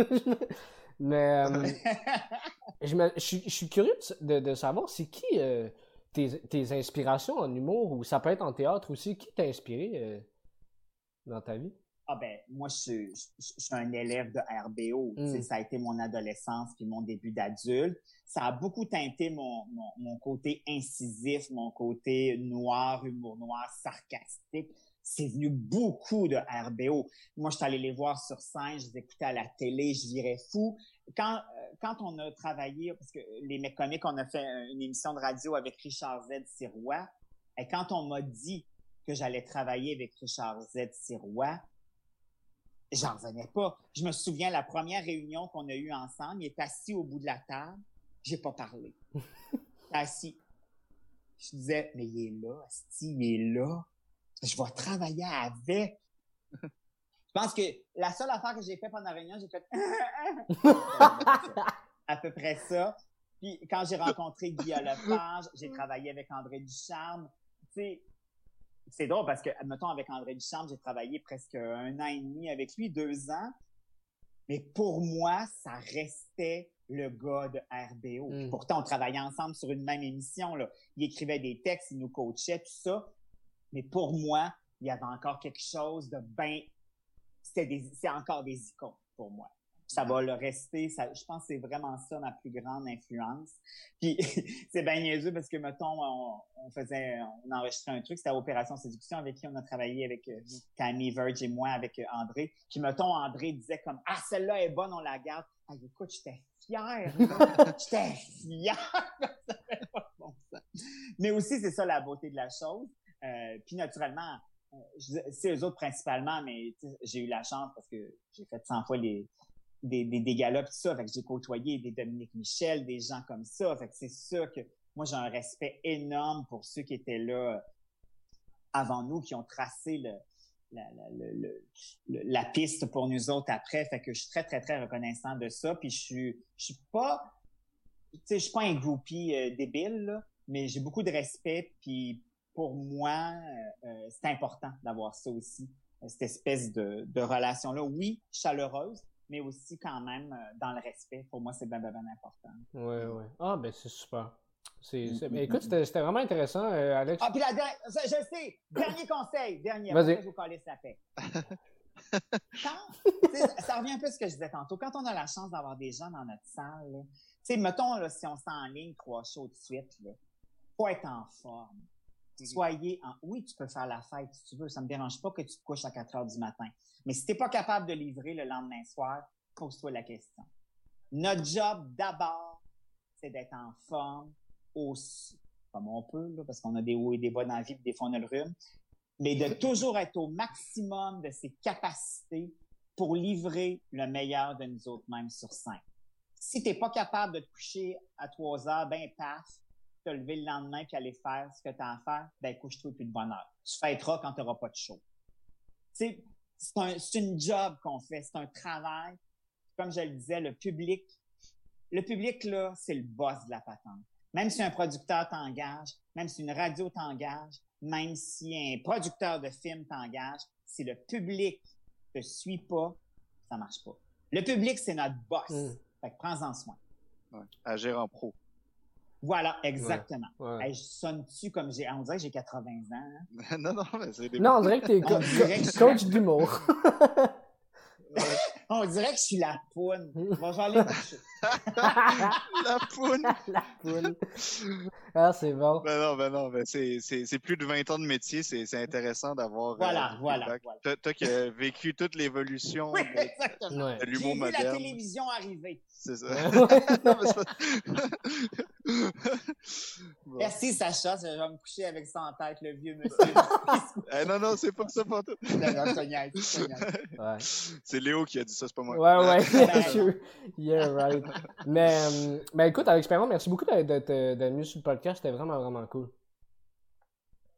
Mais euh, je, me, je, je, suis curieux de, de savoir, c'est qui euh, tes, tes, inspirations en humour ou ça peut être en théâtre aussi. Qui t'a inspiré euh, dans ta vie? Ah ben, moi, je, suis un élève de RBO. Hmm. Ça a été mon adolescence puis mon début d'adulte. Ça a beaucoup teinté mon, mon, côté incisif, mon côté noir, humour noir, sarcastique. C'est venu beaucoup de RBO. Moi, je suis allé les voir sur scène, je les écoutais à la télé, je virais fou. Quand, euh, quand on a travaillé, parce que les mecs comiques, on a fait une émission de radio avec Richard Z. Sirois, et quand on m'a dit que j'allais travailler avec Richard Z. Sirois, j'en revenais pas. Je me souviens, la première réunion qu'on a eue ensemble, il est assis au bout de la table, j'ai pas parlé. assis. Je disais, mais il est là, Asti, il est là. Je vais travailler avec. Je pense que la seule affaire que j'ai fait pendant la réunion, j'ai fait à peu près ça. Puis quand j'ai rencontré Guy Lepage, j'ai travaillé avec André Ducharme. Tu sais, c'est drôle parce que, admettons, avec André Duchamp, j'ai travaillé presque un an et demi avec lui, deux ans. Mais pour moi, ça restait le gars de RBO. Hmm. Pourtant, on travaillait ensemble sur une même émission. Là. Il écrivait des textes, il nous coachait, tout ça. Mais pour moi, il y avait encore quelque chose de bien... C'est encore des icônes pour moi ça va le rester. Ça, je pense que c'est vraiment ça ma plus grande influence. Puis c'est bien niaiseux parce que, mettons, on, faisait, on enregistrait un truc, c'était Opération Séduction avec qui on a travaillé avec euh, Tammy Verge et moi, avec euh, André. Puis, mettons, André disait comme, ah, celle-là est bonne, on la garde. Ah, écoute, j'étais fière. j'étais fière. Mais aussi, c'est ça la beauté de la chose. Euh, puis, naturellement, c'est eux autres principalement, mais j'ai eu la chance parce que j'ai fait 100 fois des, des, tout ça. Fait que j'ai côtoyé des Dominique Michel, des gens comme ça. Fait que c'est sûr que moi, j'ai un respect énorme pour ceux qui étaient là avant nous, qui ont tracé la, piste pour nous autres après. Fait que je suis très, très, très reconnaissant de ça. Puis je suis, je suis pas, tu sais, je suis pas un groupie euh, débile, mais j'ai beaucoup de respect. Puis pour moi, euh, euh, c'est important d'avoir ça aussi, cette espèce de, de relation-là. Oui, chaleureuse, mais aussi quand même euh, dans le respect. Pour moi, c'est bien, bien, important. Oui, oui. Ah, ben c'est super. C'est, mm, mm, écoute, mm, c'était vraiment intéressant, euh, Alex. Ah, puis la dernière, je sais, dernier conseil, dernier. Vas-y. Je vous coller sa paix. Quand, ça revient un peu à ce que je disais tantôt. Quand on a la chance d'avoir des gens dans notre salle, tu sais, mettons, là, si on ligne trois shows de suite, il faut être en forme. Soyez en... Oui, tu peux faire la fête si tu veux. Ça me dérange pas que tu te couches à 4 heures du matin. Mais si t'es pas capable de livrer le lendemain soir, pose-toi la question. Notre job d'abord, c'est d'être en forme au, comme on peut, parce qu'on a des hauts et des bas dans la vie, des fois on a le rhume, mais de toujours être au maximum de ses capacités pour livrer le meilleur de nous autres mêmes sur scène. Si t'es pas capable de te coucher à trois heures, ben paf, te lever le lendemain puis aller faire ce que tu as à faire, ben couche-toi plus de bonne heure. Tu fêteras quand tu n'auras pas de show. C'est un, c'est une job qu'on fait, c'est un travail. Comme je le disais, le public, le public là, c'est le boss de la patente. Même si un producteur t'engage, même si une radio t'engage, même si un producteur de film t'engage, si le public te suit pas, ça marche pas. Le public, c'est notre boss. Mm. Fait que prends-en soin. Ouais. Agir en pro. Voilà, exactement. Ouais. Hey, je sonne-tu comme j'ai. On dirait que j'ai 80 ans. hein? non, non, mais c'est des Non, on dirait que t'es On co- dirait que coach d'humour. On dirait que je suis la poune. Bon, coucher. La poune! La poule. Ah, c'est bon. Ben non, ben non, ben c'est, c'est, c'est plus de 20 ans de métier, c'est, c'est intéressant d'avoir. euh, Voilà, du voilà, voilà. Toi, toi qui as vécu toute l'évolution Oui, de, exactement. Ouais. de J'ai l'humour vu la moderne. télévision arriver. C'est ça. Ouais. Non, mais c'est pas- Bon. Merci, Sacha. Je vais me coucher avec ça en tête, le vieux monsieur. Eh, non, non, c'est pas ça, niaise. Ouais. C'est Léo qui a dit ça, c'est pas moi. Ouais, ouais. Yeah, right. Mais, euh, ben écoute, Alex Perron, merci beaucoup d'être, d'être, venu sur le podcast. C'était vraiment, vraiment cool.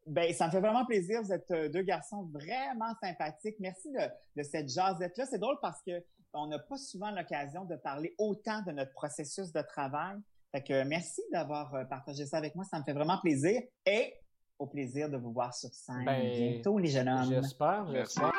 Ben, ça me fait vraiment plaisir. Vous êtes euh, deux garçons vraiment sympathiques. Merci de, de cette jasette-là. C'est drôle parce que on n'a pas souvent l'occasion de parler autant de notre processus de travail. Fait que euh, merci d'avoir euh, partagé ça avec moi. Ça me fait vraiment plaisir. Et au plaisir de vous voir sur scène Ben, bientôt, les jeunes hommes. J'espère, j'espère.